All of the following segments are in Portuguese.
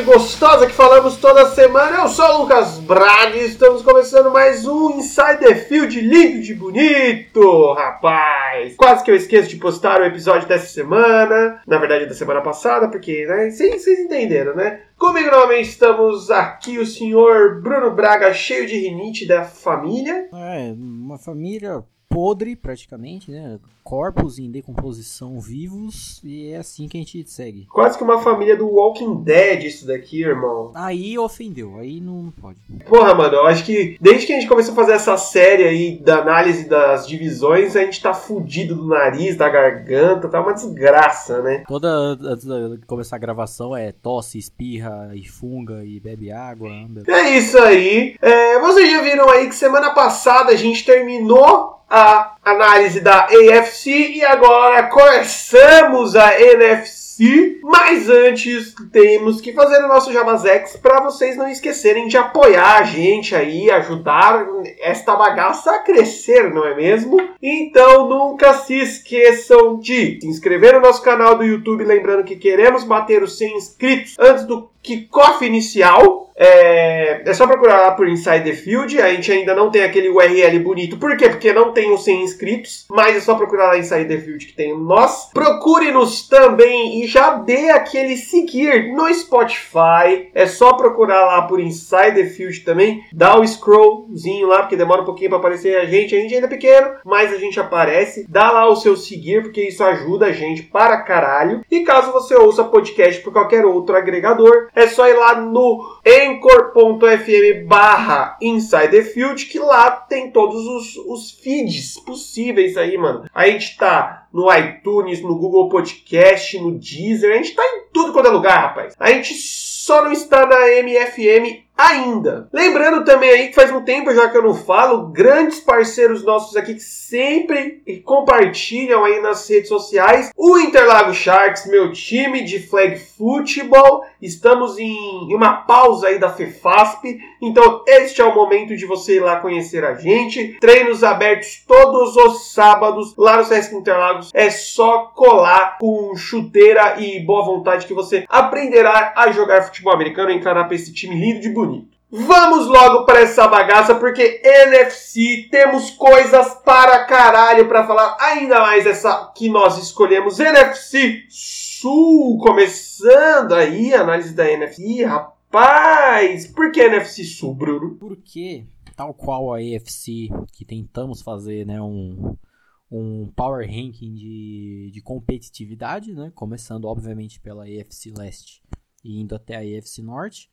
e gostosa que falamos toda semana. Eu sou o Lucas Braga e estamos começando mais um Insider Field lindo de bonito, rapaz. Quase que eu esqueço de postar o episódio dessa semana, na verdade da semana passada, porque, né, vocês entenderam, né? Comigo novamente estamos aqui o senhor Bruno Braga, cheio de rinite da família. É, uma família podre, praticamente, né? Corpos em decomposição vivos, e é assim que a gente segue. Quase que uma família do Walking Dead, isso daqui, irmão. Aí ofendeu, aí não pode. Porra, mano, eu acho que desde que a gente começou a fazer essa série aí da análise das divisões, a gente tá fudido do nariz, da garganta, tá uma desgraça, né? Toda antes de começar a gravação é tosse, espirra e funga e bebe água. Anda. É isso aí. É, vocês já viram aí que semana passada a gente terminou a ら análise da AFC e agora começamos a NFC. Mas antes temos que fazer o nosso Jamazex para vocês não esquecerem de apoiar a gente aí, ajudar esta bagaça a crescer, não é mesmo? Então nunca se esqueçam de se inscrever no nosso canal do YouTube, lembrando que queremos bater os 100 inscritos antes do kickoff inicial. É, é, só procurar lá por Inside the Field. A gente ainda não tem aquele URL bonito. Por quê? Porque não tem os 100 inscritos. Mas é só procurar lá the Field que tem nós. Procure-nos também e já dê aquele seguir no Spotify. É só procurar lá por Inside the Field também. Dá o scrollzinho lá, porque demora um pouquinho para aparecer a gente. A gente ainda é pequeno, mas a gente aparece. Dá lá o seu seguir, porque isso ajuda a gente para caralho. E caso você ouça podcast por qualquer outro agregador, é só ir lá no anchor.fm barra Field, que lá tem todos os, os feeds possíveis aí, mano. A gente tá no iTunes, no Google Podcast, no Deezer, a gente tá em tudo quanto é lugar, rapaz. A gente só não está na MFM ainda. Lembrando também aí que faz um tempo já que eu não falo, grandes parceiros nossos aqui que sempre compartilham aí nas redes sociais, o Interlago Sharks, meu time de flag football. Estamos em uma pausa aí da FEFASP, então este é o momento de você ir lá conhecer a gente. Treinos abertos todos os sábados lá no Sesc Interlagos. É só colar com chuteira e boa vontade que você aprenderá a jogar futebol americano e encarar esse time lindo de bonito. Vamos logo para essa bagaça, porque NFC temos coisas para caralho para falar. Ainda mais essa que nós escolhemos, NFC Sul. Começando aí a análise da NFC, rapaz. Por que NFC Sul, Bruno? Porque, tal qual a AFC, que tentamos fazer né, um, um power ranking de, de competitividade, né? Começando, obviamente, pela AFC Leste e indo até a AFC Norte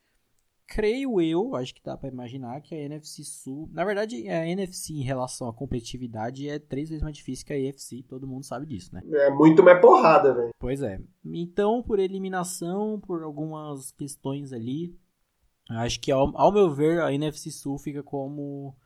creio eu, acho que dá para imaginar que a NFC Sul, na verdade, a NFC em relação à competitividade é três vezes mais difícil que a AFC, todo mundo sabe disso, né? É muito mais porrada, velho. Pois é. Então, por eliminação, por algumas questões ali, acho que ao, ao meu ver a NFC Sul fica como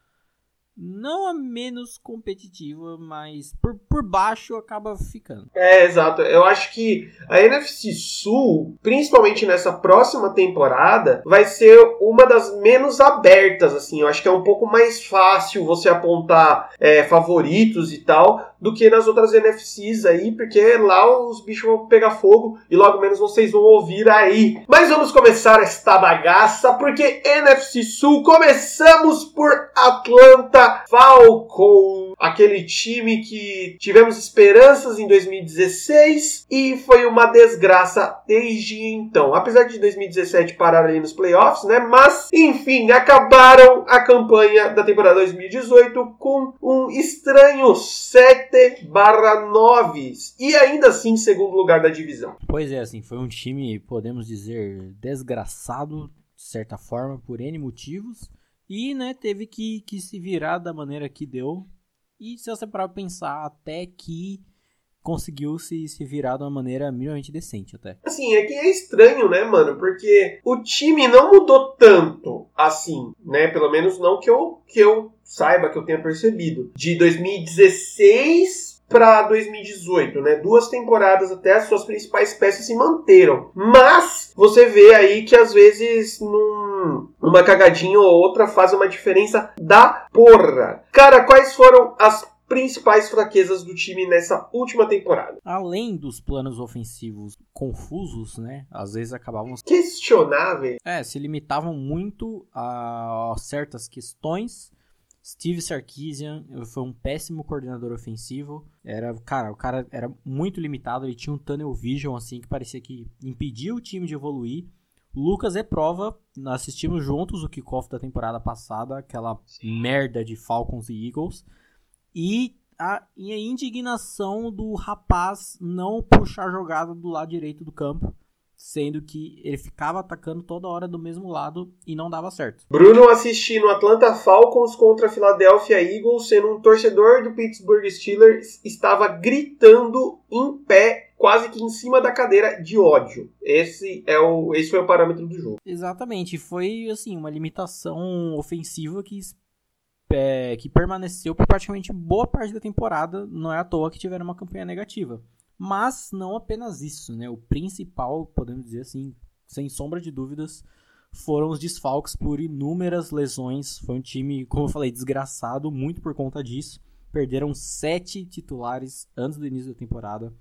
não a menos competitiva, mas por, por baixo acaba ficando. É, exato. Eu acho que a NFC Sul, principalmente nessa próxima temporada, vai ser uma das menos abertas, assim. Eu acho que é um pouco mais fácil você apontar é, favoritos e tal do que nas outras NFCs aí, porque lá os bichos vão pegar fogo e logo menos vocês vão ouvir aí. Mas vamos começar esta bagaça, porque NFC Sul, começamos por Atlanta Falcon, aquele time que tivemos esperanças em 2016 e foi uma desgraça desde então. Apesar de 2017 parar ali nos playoffs, né? Mas, enfim, acabaram a campanha da temporada 2018 com um estranho 7 barra 9 e ainda assim segundo lugar da divisão. Pois é, assim, foi um time, podemos dizer, desgraçado, de certa forma, por N motivos. E, né, teve que, que se virar da maneira que deu. E se você parar pra pensar, até que conseguiu se, se virar de uma maneira minimamente decente até. Assim, é que é estranho, né, mano? Porque o time não mudou tanto assim, né? Pelo menos não que eu, que eu saiba, que eu tenha percebido. De 2016 para 2018, né? Duas temporadas até as suas principais peças se manteram. Mas você vê aí que às vezes num, uma cagadinha ou outra faz uma diferença da porra. Cara, quais foram as principais fraquezas do time nessa última temporada? Além dos planos ofensivos confusos, né? Às vezes acabavam questionáveis. É, se limitavam muito a certas questões. Steve Sarkisian foi um péssimo coordenador ofensivo. Era, cara, o cara era muito limitado, ele tinha um tunnel vision assim que parecia que impedia o time de evoluir. Lucas é prova, nós assistimos juntos o kickoff da temporada passada, aquela Sim. merda de Falcons e Eagles. E a, e a indignação do rapaz não puxar a jogada do lado direito do campo, sendo que ele ficava atacando toda hora do mesmo lado e não dava certo. Bruno assistindo Atlanta Falcons contra Philadelphia Eagles, sendo um torcedor do Pittsburgh Steelers, estava gritando em pé quase que em cima da cadeira de ódio. Esse é o esse foi o parâmetro do jogo. Exatamente, foi assim uma limitação ofensiva que é, que permaneceu por praticamente boa parte da temporada. Não é à toa que tiveram uma campanha negativa. Mas não apenas isso, né? O principal, podemos dizer assim, sem sombra de dúvidas, foram os desfalques por inúmeras lesões. Foi um time, como eu falei, desgraçado, muito por conta disso. Perderam sete titulares antes do início da temporada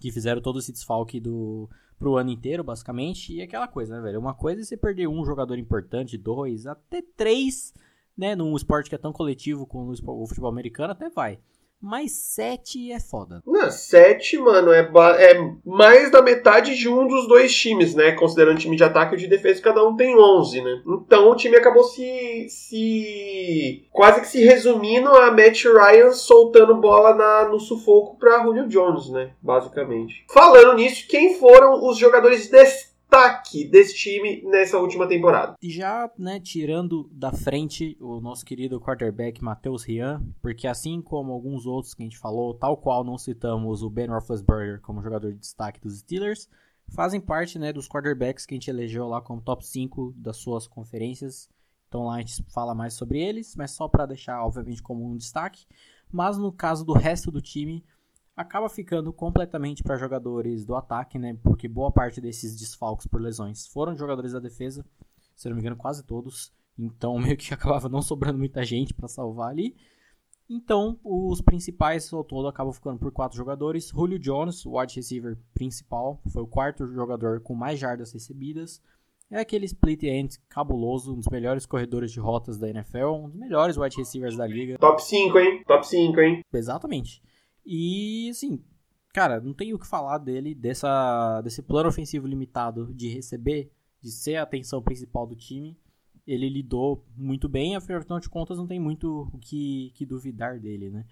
que fizeram todo esse desfalque do pro ano inteiro, basicamente. E aquela coisa, né, velho? Uma coisa é você perder um jogador importante, dois, até três, né? Num esporte que é tão coletivo como o futebol americano, até vai. Mas 7 é foda. Não, 7, mano, é, é mais da metade de um dos dois times, né? Considerando time de ataque e de defesa, cada um tem 11, né? Então o time acabou se. se quase que se resumindo a Matt Ryan soltando bola na, no sufoco pra Julio Jones, né? Basicamente. Falando nisso, quem foram os jogadores destaques? Destaque desse time nessa última temporada. Já, né, tirando da frente o nosso querido quarterback Matheus Rian, porque assim como alguns outros que a gente falou, tal qual não citamos o Ben Roethlisberger como jogador de destaque dos Steelers, fazem parte, né, dos quarterbacks que a gente elegeu lá como top 5 das suas conferências. Então lá a gente fala mais sobre eles, mas só para deixar obviamente como um destaque. Mas no caso do resto do time, acaba ficando completamente para jogadores do ataque, né? Porque boa parte desses desfalques por lesões foram jogadores da defesa, se não me engano, quase todos. Então, meio que acabava não sobrando muita gente para salvar ali. Então, os principais ao todo acabam ficando por quatro jogadores. Julio Jones, o wide receiver principal, foi o quarto jogador com mais jardas recebidas. É aquele split end cabuloso, um dos melhores corredores de rotas da NFL, um dos melhores wide receivers da liga. Top 5, hein? Top 5, hein? Exatamente. E, assim, cara, não tem o que falar dele, dessa, desse plano ofensivo limitado de receber, de ser a atenção principal do time. Ele lidou muito bem, afinal de contas não tem muito o que, que duvidar dele, né?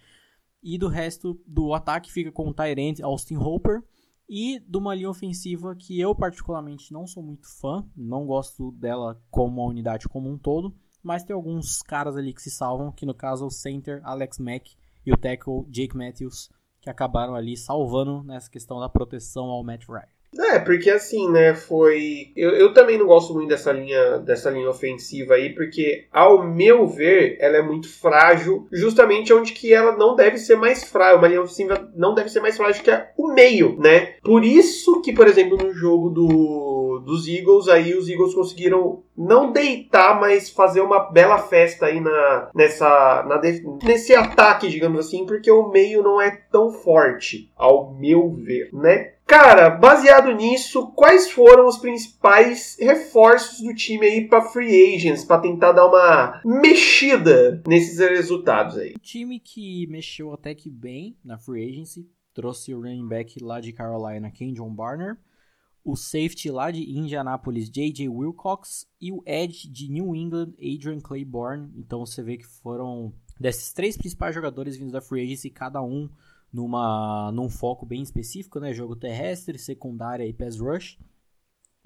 E do resto do ataque fica com o Tyrant Austin Hopper e de uma linha ofensiva que eu particularmente não sou muito fã, não gosto dela como uma unidade como um todo, mas tem alguns caras ali que se salvam, que no caso é o center Alex Mack e o tackle Jake Matthews, que acabaram ali salvando nessa questão da proteção ao Matt Ryan. É, porque assim, né, foi. Eu, eu também não gosto muito dessa linha, dessa linha ofensiva aí, porque, ao meu ver, ela é muito frágil, justamente onde que ela não deve ser mais frágil. Uma linha ofensiva não deve ser mais frágil que o meio, né? Por isso que, por exemplo, no jogo do, dos Eagles, aí os Eagles conseguiram não deitar, mas fazer uma bela festa aí na, nessa, na, nesse ataque, digamos assim, porque o meio não é tão forte, ao meu ver, né? Cara, baseado nisso, quais foram os principais reforços do time aí para free agents, para tentar dar uma mexida nesses resultados aí? O time que mexeu até que bem na free agency trouxe o running back lá de Carolina, Ken John Barner, o safety lá de Indianapolis, J.J. Wilcox, e o edge de New England, Adrian Claiborne. Então você vê que foram desses três principais jogadores vindos da free agency, cada um numa, num foco bem específico, né? Jogo terrestre, secundária e pass rush.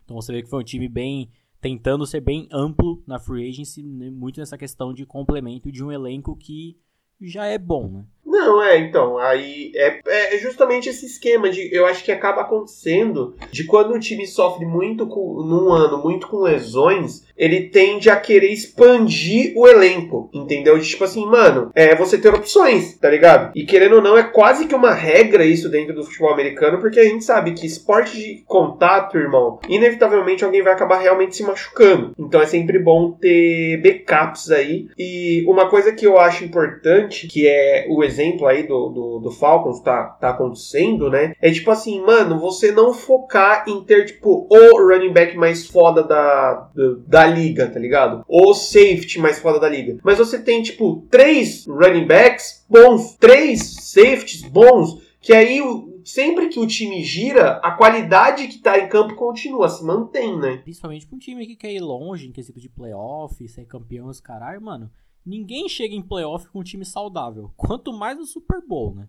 Então você vê que foi um time bem tentando ser bem amplo na free agency, né? muito nessa questão de complemento de um elenco que já é bom, né? Não, é, então, aí é, é justamente esse esquema de, eu acho que acaba acontecendo de quando um time sofre muito com, num ano, muito com lesões, ele tende a querer expandir o elenco, entendeu? De, tipo assim, mano, é você ter opções, tá ligado? E querendo ou não, é quase que uma regra isso dentro do futebol americano, porque a gente sabe que esporte de contato, irmão, inevitavelmente alguém vai acabar realmente se machucando. Então é sempre bom ter backups aí. E uma coisa que eu acho importante, que é o exemplo exemplo aí do, do, do Falcons tá, tá acontecendo, né? É tipo assim, mano, você não focar em ter, tipo, o running back mais foda da, da, da liga, tá ligado? O safety mais foda da liga. Mas você tem, tipo, três running backs bons, três safeties bons, que aí sempre que o time gira, a qualidade que tá em campo continua, se mantém, né? Principalmente pra um time que quer ir longe em quesito de playoff, ser campeão, os caralho, mano. Ninguém chega em playoff com um time saudável. Quanto mais no Super Bowl, né?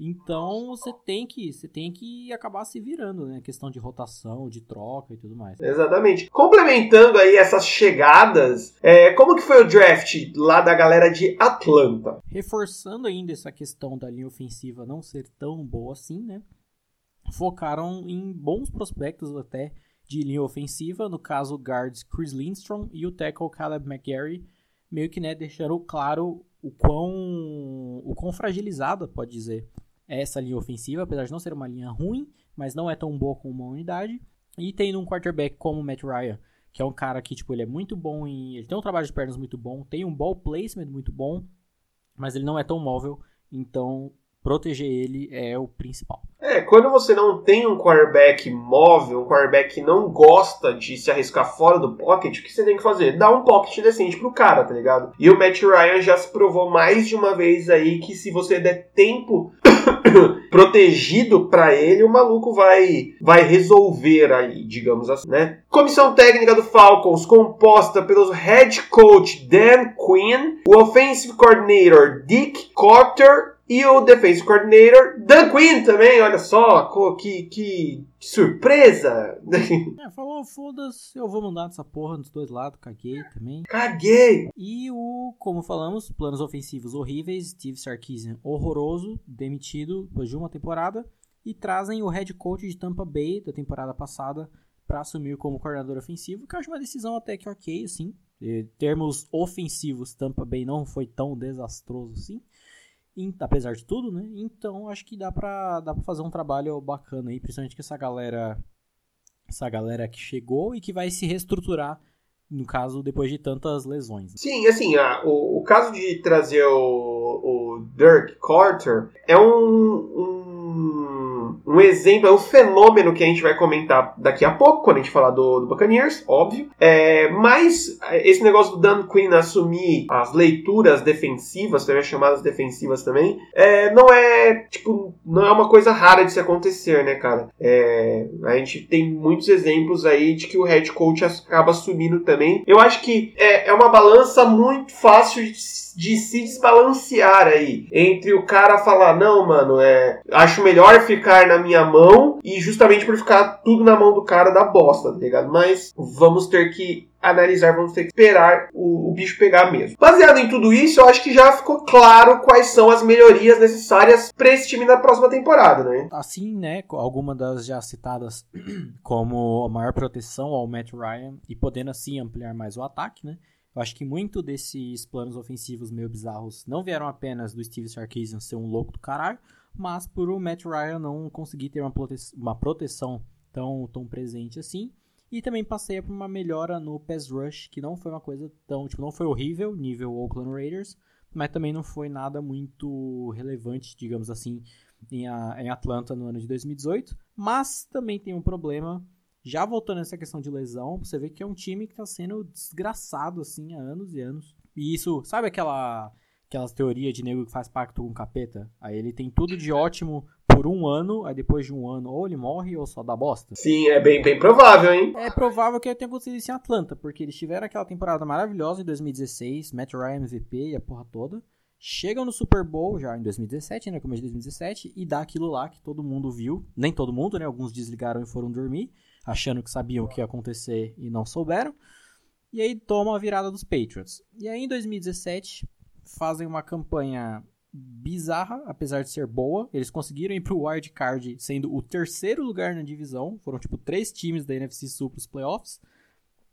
Então você tem que você tem que acabar se virando, né? Questão de rotação, de troca e tudo mais. Exatamente. Complementando aí essas chegadas, é, como que foi o draft lá da galera de Atlanta? Reforçando ainda essa questão da linha ofensiva não ser tão boa assim, né? Focaram em bons prospectos até de linha ofensiva, no caso guards Chris Lindstrom e o tackle Caleb McGarry, meio que né, deixaram claro o quão, o quão fragilizada, pode dizer, essa linha ofensiva, apesar de não ser uma linha ruim, mas não é tão boa como uma unidade. E tendo um quarterback como o Matt Ryan, que é um cara que, tipo, ele é muito bom em... Ele tem um trabalho de pernas muito bom, tem um ball placement muito bom, mas ele não é tão móvel, então proteger ele é o principal. É, quando você não tem um quarterback móvel, um quarterback que não gosta de se arriscar fora do pocket, o que você tem que fazer? Dar um pocket decente pro cara, tá ligado? E o Matt Ryan já se provou mais de uma vez aí que se você der tempo protegido para ele, o maluco vai vai resolver ali, digamos assim, né? Comissão técnica do Falcons composta pelos head coach Dan Quinn, o offensive coordinator Dick Cotter e o defensive coordinator Dan Quinn também, olha só, que, que surpresa! É, falou, foda-se, eu vou mandar essa porra dos dois lados, caguei também. Caguei! E o, como falamos, planos ofensivos horríveis, Steve Sarkisian horroroso, demitido depois de uma temporada, e trazem o head coach de Tampa Bay da temporada passada para assumir como coordenador ofensivo, que eu acho uma decisão até que ok, assim. Em termos ofensivos, Tampa Bay não foi tão desastroso assim apesar de tudo, né? Então acho que dá pra, dá pra fazer um trabalho bacana aí, principalmente com essa galera, essa galera que chegou e que vai se reestruturar, no caso, depois de tantas lesões. Sim, assim, a, o, o caso de trazer o, o Dirk Carter é um, um um exemplo, é um fenômeno que a gente vai comentar daqui a pouco, quando a gente falar do, do Buccaneers, óbvio. É, mas esse negócio do Dan Quinn assumir as leituras defensivas, também chamadas defensivas também, é, não é, tipo, não é uma coisa rara de se acontecer, né, cara? É, a gente tem muitos exemplos aí de que o head coach acaba assumindo também. Eu acho que é, é uma balança muito fácil de de se desbalancear aí entre o cara falar não, mano, é, acho melhor ficar na minha mão e justamente por ficar tudo na mão do cara da bosta, tá ligado? Mas vamos ter que analisar, vamos ter que esperar o, o, bicho pegar mesmo. Baseado em tudo isso, eu acho que já ficou claro quais são as melhorias necessárias para esse time na próxima temporada, né? Assim, né, alguma das já citadas como a maior proteção ao Matt Ryan e podendo assim ampliar mais o ataque, né? Eu acho que muito desses planos ofensivos meio bizarros não vieram apenas do Steve Sarkisian ser um louco do caralho, mas por o Matt Ryan não conseguir ter uma, prote uma proteção tão, tão presente assim. E também passei por uma melhora no pass rush, que não foi uma coisa tão, tipo, não foi horrível, nível Oakland Raiders, mas também não foi nada muito relevante, digamos assim, em, a, em Atlanta no ano de 2018. Mas também tem um problema já voltando nessa questão de lesão, você vê que é um time que tá sendo desgraçado, assim, há anos e anos. E isso, sabe aquela aquelas teorias de nego que faz pacto com o capeta? Aí ele tem tudo de ótimo por um ano, aí depois de um ano ou ele morre ou só dá bosta. Sim, é bem, bem provável, hein? É provável que tenha acontecido isso em Atlanta, porque eles tiveram aquela temporada maravilhosa em 2016, Matt Ryan MVP e a porra toda. Chegam no Super Bowl já em 2017, né? Começo de 2017, e dá aquilo lá que todo mundo viu. Nem todo mundo, né? Alguns desligaram e foram dormir achando que sabiam o que ia acontecer e não souberam. E aí tomam a virada dos Patriots. E aí em 2017 fazem uma campanha bizarra, apesar de ser boa. Eles conseguiram ir pro wild card sendo o terceiro lugar na divisão. Foram tipo três times da NFC Sul pros playoffs.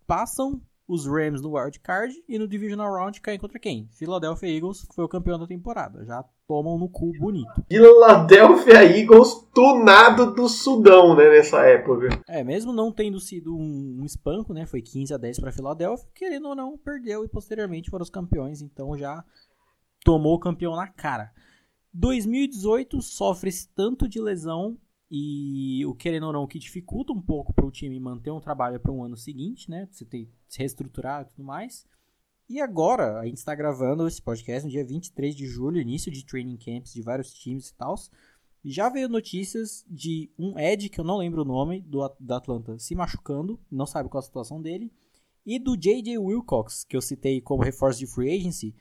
Passam os Rams no wild card e no divisional round caem contra quem? Philadelphia Eagles, que foi o campeão da temporada. Já tomam no cu bonito. Philadelphia Eagles tunado do Sudão, né, nessa época. É, mesmo não tendo sido um, um espanco, né, foi 15 a 10 para Philadelphia, querendo ou não, perdeu e posteriormente foram os campeões, então já tomou o campeão na cara. 2018 sofre tanto de lesão e o querendo ou não que dificulta um pouco para o time manter um trabalho para um ano seguinte, né? Você tem que se reestruturar e tudo mais. E agora, a gente está gravando esse podcast no dia 23 de julho, início de training camps de vários times e tal. Já veio notícias de um Ed, que eu não lembro o nome, do, do Atlanta, se machucando, não sabe qual a situação dele. E do J.J. Wilcox, que eu citei como reforço de free agency,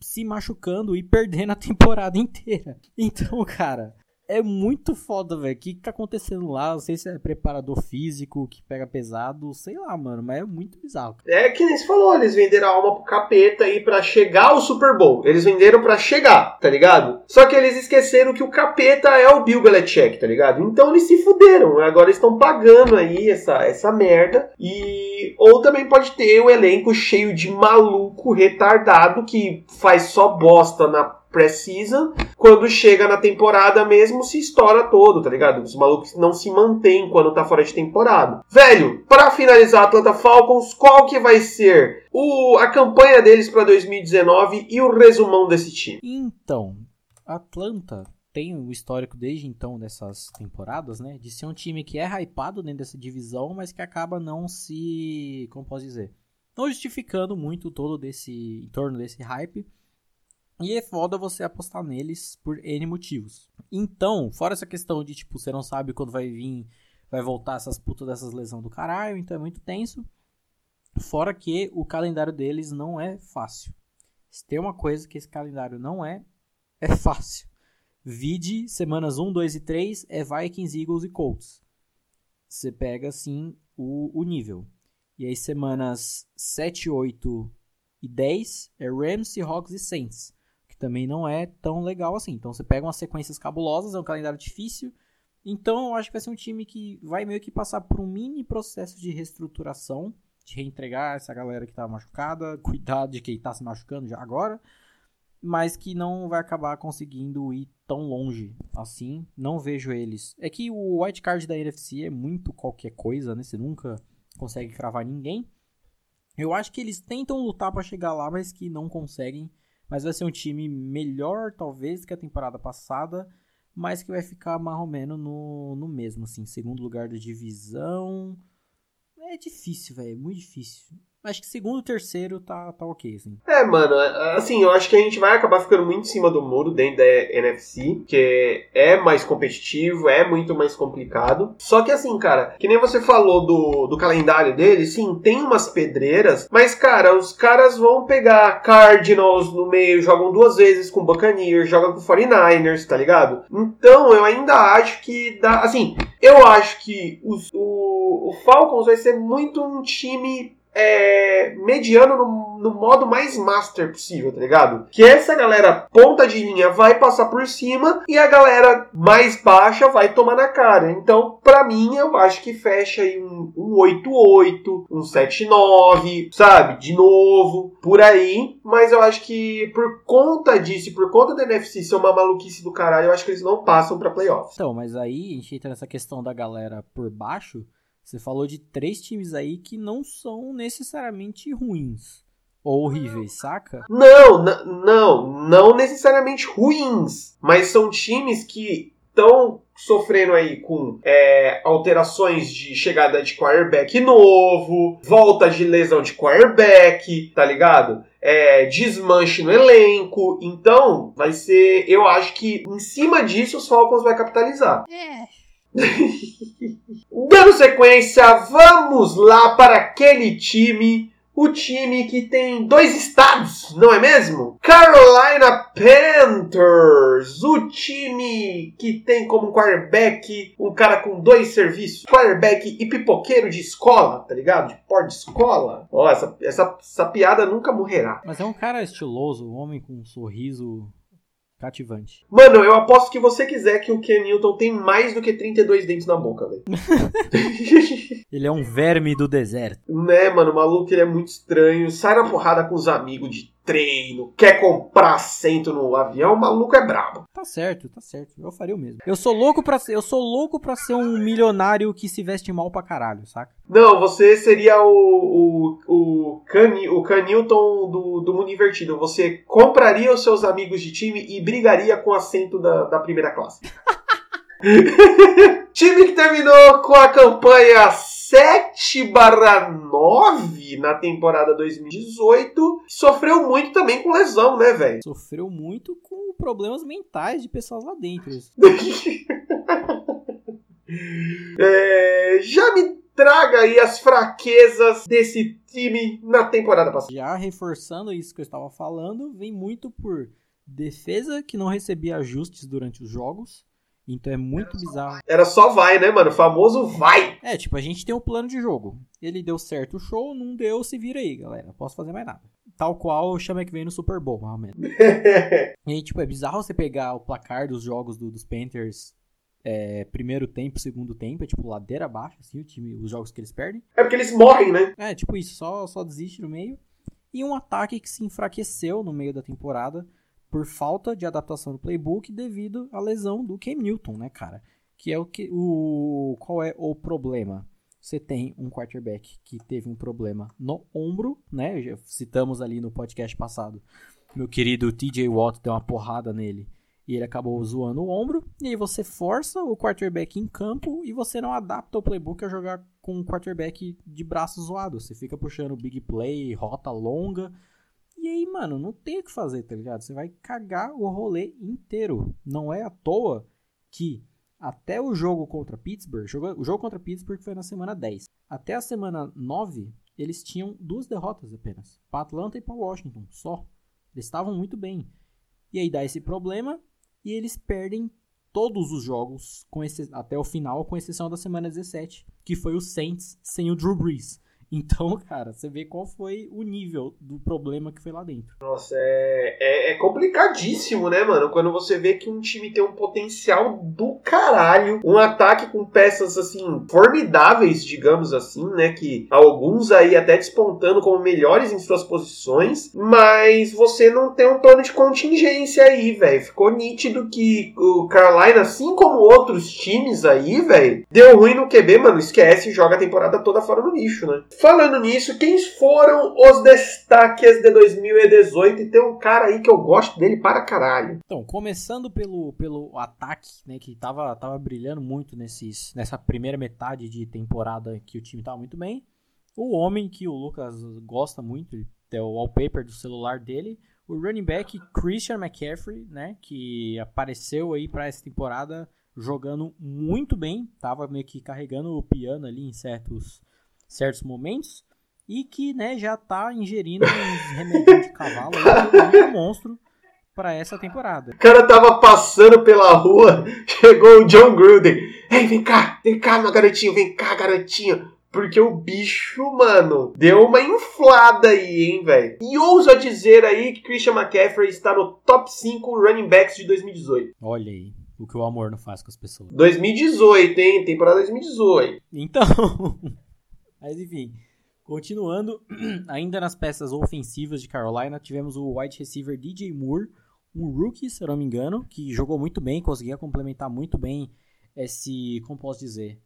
se machucando e perdendo a temporada inteira. Então, cara, é muito foda, velho. O que, que tá acontecendo lá? Não sei se é preparador físico que pega pesado, sei lá, mano, mas é muito bizarro. É que nem se falou, eles venderam a alma pro capeta aí para chegar ao Super Bowl. Eles venderam para chegar, tá ligado? Só que eles esqueceram que o capeta é o Bill Belichick, tá ligado? Então eles se fuderam. Agora estão pagando aí essa, essa merda. E. Ou também pode ter o elenco cheio de maluco retardado que faz só bosta na pré-season, quando chega na temporada mesmo, se estoura todo, tá ligado? Os malucos não se mantêm quando tá fora de temporada. Velho, para finalizar Atlanta Falcons, qual que vai ser o, a campanha deles para 2019 e o resumão desse time? Então, Atlanta tem o histórico desde então dessas temporadas, né? De ser um time que é hypado dentro dessa divisão, mas que acaba não se. Como posso dizer? Não justificando muito todo desse. em torno desse hype. E é foda você apostar neles por N motivos. Então, fora essa questão de, tipo, você não sabe quando vai vir, vai voltar essas putas dessas lesões do caralho, então é muito tenso. Fora que o calendário deles não é fácil. Se tem uma coisa que esse calendário não é, é fácil. Vide semanas 1, 2 e 3 é Vikings, Eagles e Colts. Você pega assim o, o nível. E aí semanas 7, 8 e 10 é Rams, Seahawks e Saints também não é tão legal assim. Então você pega umas sequências cabulosas, é um calendário difícil. Então eu acho que vai ser um time que vai meio que passar por um mini processo de reestruturação, de reentregar essa galera que tá machucada, cuidar de quem tá se machucando já agora, mas que não vai acabar conseguindo ir tão longe assim. Não vejo eles. É que o white card da NFC é muito qualquer coisa, né? Você nunca consegue cravar ninguém. Eu acho que eles tentam lutar para chegar lá, mas que não conseguem mas vai ser um time melhor, talvez, que a temporada passada, mas que vai ficar mais ou menos no, no mesmo, assim, segundo lugar da divisão. É difícil, velho, é muito difícil. Acho que segundo, terceiro tá, tá ok, assim. É, mano, é, assim, eu acho que a gente vai acabar ficando muito em cima do muro dentro da NFC, que é mais competitivo, é muito mais complicado. Só que assim, cara, que nem você falou do, do calendário dele, sim, tem umas pedreiras, mas, cara, os caras vão pegar Cardinals no meio, jogam duas vezes com Buccaneers, jogam com 49ers, tá ligado? Então, eu ainda acho que dá, assim, eu acho que os, o, o Falcons vai ser muito um time é, mediano no, no, modo mais master possível, tá ligado? Que essa galera ponta de linha vai passar por cima e a galera mais baixa vai tomar na cara. Então, para mim, eu acho que fecha aí um, um 8-8, um 7-9, sabe? De novo, por aí. Mas eu acho que por conta disso, por conta da NFC ser uma maluquice do caralho, eu acho que eles não passam pra playoffs. Então, mas aí a gente entra nessa questão da galera por baixo. Você falou de três times aí que não são necessariamente ruins ou horríveis, saca? Não, não, não necessariamente ruins, mas são times que estão sofrendo aí com é, alterações de chegada de quarterback novo, volta de lesão de quarterback, tá ligado? É, desmanche no elenco. Então, vai ser. Eu acho que em cima disso os Falcons vai capitalizar. É. Dando sequência, vamos lá para aquele time, o time que tem dois estados, não é mesmo? Carolina Panthers, o time que tem como quarterback um cara com dois serviços, quarterback e pipoqueiro de escola, tá ligado? De porta de escola. Ó, essa, essa, essa piada nunca morrerá. Mas é um cara estiloso, um homem com um sorriso Cativante. Mano, eu aposto que você quiser que o Ken Newton tem mais do que 32 dentes na boca, velho. ele é um verme do deserto. Né, mano, o maluco ele é muito estranho. Sai na porrada com os amigos de treino, quer comprar assento no avião, o maluco é brabo. Tá certo, tá certo. Eu faria o mesmo. Eu sou louco para ser, eu sou louco para ser um milionário que se veste mal pra caralho, saca? Não, você seria o o, o, Cani, o Canilton do, do mundo invertido. Você compraria os seus amigos de time e brigaria com o assento da, da primeira classe. time que terminou com a campanha 7 9 na temporada 2018, sofreu muito também com lesão, né, velho? Sofreu muito com problemas mentais de pessoas lá dentro. é, já me traga aí as fraquezas desse time na temporada passada. Já reforçando isso que eu estava falando, vem muito por defesa que não recebia ajustes durante os jogos então é muito bizarro. Era só vai, né, mano? O famoso vai. É, tipo, a gente tem um plano de jogo. Ele deu certo o show, não deu, se vira aí, galera. Não posso fazer mais nada. Tal qual o Chama que vem no Super Bowl, realmente. e aí, tipo, é bizarro você pegar o placar dos jogos do, dos Panthers é, primeiro tempo, segundo tempo, é tipo ladeira abaixo, assim, o time, os jogos que eles perdem. É porque eles morrem, né? É, tipo isso, só, só desiste no meio. E um ataque que se enfraqueceu no meio da temporada por falta de adaptação do playbook devido à lesão do Cam Newton, né, cara? Que é o que o qual é o problema? Você tem um quarterback que teve um problema no ombro, né? Já citamos ali no podcast passado. Meu querido TJ Watt deu uma porrada nele e ele acabou zoando o ombro. E aí você força o quarterback em campo e você não adapta o playbook a jogar com um quarterback de braço zoado. Você fica puxando big play, rota longa e aí, mano, não tem o que fazer, tá ligado? Você vai cagar o rolê inteiro. Não é à toa que até o jogo contra Pittsburgh, o jogo contra Pittsburgh foi na semana 10. Até a semana 9, eles tinham duas derrotas apenas. Para Atlanta e para Washington, só. Eles estavam muito bem. E aí dá esse problema e eles perdem todos os jogos até o final, com exceção da semana 17, que foi o Saints sem o Drew Brees. Então, cara, você vê qual foi o nível do problema que foi lá dentro. Nossa, é, é, é, complicadíssimo, né, mano? Quando você vê que um time tem um potencial do caralho, um ataque com peças, assim, formidáveis, digamos assim, né? Que alguns aí até despontando como melhores em suas posições, mas você não tem um plano de contingência aí, velho. Ficou nítido que o Carolina, assim como outros times aí, velho, deu ruim no QB, mano. Esquece e joga a temporada toda fora no lixo, né? Falando nisso, quem foram os destaques de 2018? E tem um cara aí que eu gosto dele para caralho. Então, começando pelo, pelo ataque, né, que tava, tava brilhando muito nesses, nessa primeira metade de temporada que o time tava muito bem. O homem que o Lucas gosta muito, é o wallpaper do celular dele, o running back Christian McCaffrey, né, que apareceu aí para essa temporada jogando muito bem, tava meio que carregando o piano ali em certos certos momentos e que né, já está ingerindo uns remédios de cavalo aí, um monstro para essa temporada. O cara tava passando pela rua, chegou o John Gruden. Ei, vem cá, vem cá, meu garotinho, vem cá, garotinho. Porque o bicho, mano, deu uma inflada aí, hein, velho. E ouso dizer aí que Christian McCaffrey está no top 5 running backs de 2018. Olha aí. O que o amor não faz com as pessoas. 2018, hein? Temporada 2018. Então, Mas enfim, continuando, ainda nas peças ofensivas de Carolina, tivemos o wide receiver DJ Moore, um rookie, se eu não me engano, que jogou muito bem, conseguia complementar muito bem esse, como posso dizer,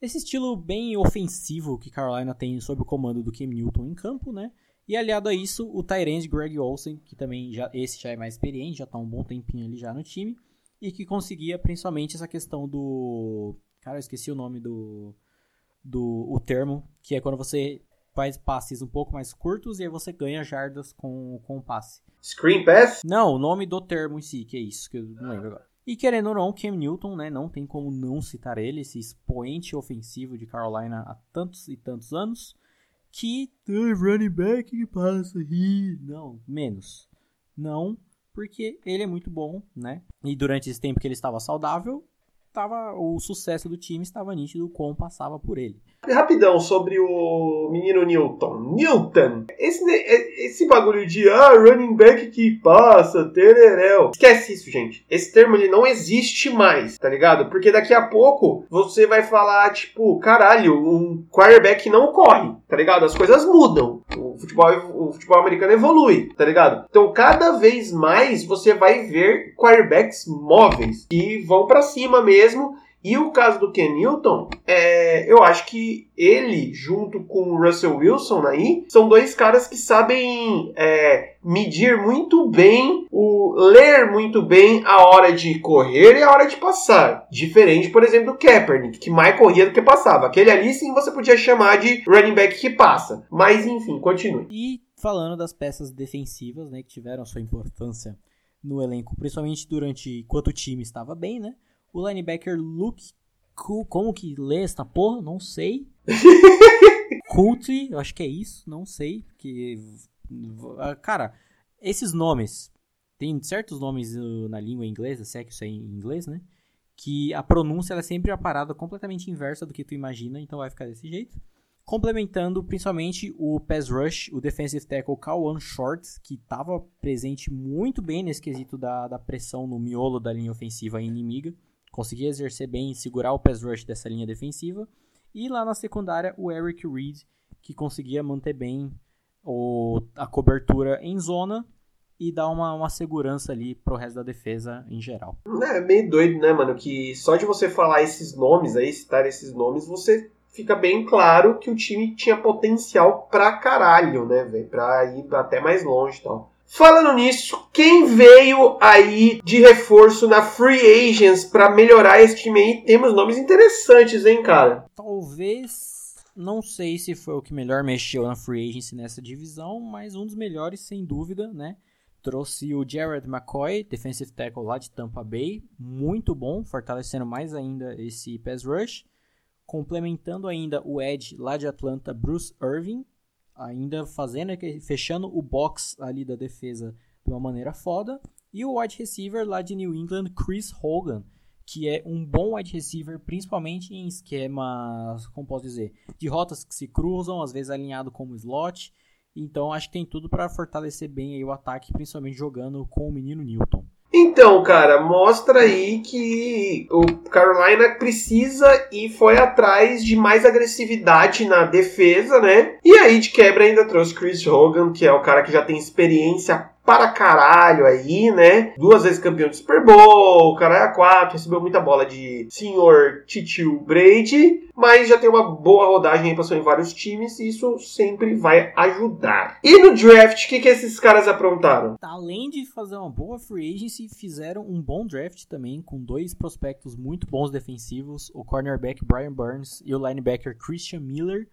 esse estilo bem ofensivo que Carolina tem sob o comando do Cam Newton em campo, né? E aliado a isso, o Tyrande Greg Olsen, que também já esse já é mais experiente, já tá um bom tempinho ali já no time, e que conseguia principalmente essa questão do, cara, eu esqueci o nome do do o termo, que é quando você faz passes um pouco mais curtos e aí você ganha jardas com, com o passe. Screen pass? Não, o nome do termo em si, que é isso, que eu não lembro agora. E querendo ou não, Cam Newton, né, não tem como não citar ele, esse expoente ofensivo de Carolina há tantos e tantos anos, que running back que passa aí, não, menos. Não, porque ele é muito bom, né? E durante esse tempo que ele estava saudável, tava, o sucesso do time estava nítido como passava por ele. Rapidão sobre o menino Newton. Newton, esse, esse bagulho de ah, running back que passa, tereréu. Esquece isso, gente. Esse termo ele não existe mais, tá ligado? Porque daqui a pouco você vai falar, tipo, caralho, um quarterback não corre, tá ligado? As coisas mudam. O futebol, o futebol americano evolui, tá ligado? Então, cada vez mais você vai ver quarterbacks móveis que vão para cima mesmo e o caso do Ken Newton, é, eu acho que ele, junto com o Russell Wilson aí, são dois caras que sabem é, medir muito bem, o ler muito bem a hora de correr e a hora de passar. Diferente, por exemplo, do Kaepernick, que mais corria do que passava. Aquele ali sim você podia chamar de running back que passa. Mas enfim, continue. E falando das peças defensivas, né, que tiveram sua importância no elenco, principalmente durante enquanto o time estava bem, né? O linebacker Luke. Como que lê esta porra? Não sei. Coultry, eu acho que é isso, não sei. Porque. Ah, cara, esses nomes. Tem certos nomes uh, na língua inglesa, se é que isso é em inglês, né? Que a pronúncia é sempre a parada completamente inversa do que tu imagina, então vai ficar desse jeito. Complementando principalmente o pass rush, o defensive tackle Kawan Short, que estava presente muito bem nesse quesito da, da pressão no miolo da linha ofensiva inimiga conseguia exercer bem e segurar o pass rush dessa linha defensiva. E lá na secundária, o Eric Reed, que conseguia manter bem o, a cobertura em zona e dar uma, uma segurança ali pro resto da defesa em geral. É meio doido, né, mano? Que só de você falar esses nomes aí, citar esses nomes, você fica bem claro que o time tinha potencial pra caralho, né, velho? Pra ir até mais longe e tal. Falando nisso, quem veio aí de reforço na Free Agents para melhorar esse time aí? Temos nomes interessantes, hein, cara? Talvez, não sei se foi o que melhor mexeu na Free Agency nessa divisão, mas um dos melhores, sem dúvida, né? Trouxe o Jared McCoy, defensive tackle lá de Tampa Bay, muito bom, fortalecendo mais ainda esse pass rush. Complementando ainda o Edge lá de Atlanta, Bruce Irving, ainda fazendo, fechando o box ali da defesa de uma maneira foda. E o wide receiver lá de New England, Chris Hogan, que é um bom wide receiver, principalmente em esquemas, como posso dizer, de rotas que se cruzam, às vezes alinhado como slot. Então acho que tem tudo para fortalecer bem o ataque, principalmente jogando com o menino Newton. Então, cara, mostra aí que o Carolina precisa e foi atrás de mais agressividade na defesa, né? E aí, de quebra, ainda trouxe Chris Hogan, que é o cara que já tem experiência para caralho aí, né? Duas vezes campeão de Super Bowl, cara é a quatro, recebeu muita bola de senhor Titio Brady, mas já tem uma boa rodagem aí, passou em vários times e isso sempre vai ajudar. E no draft, o que, que esses caras aprontaram? Além de fazer uma boa free agency, fizeram um bom draft também, com dois prospectos muito bons defensivos, o cornerback Brian Burns e o linebacker Christian Miller,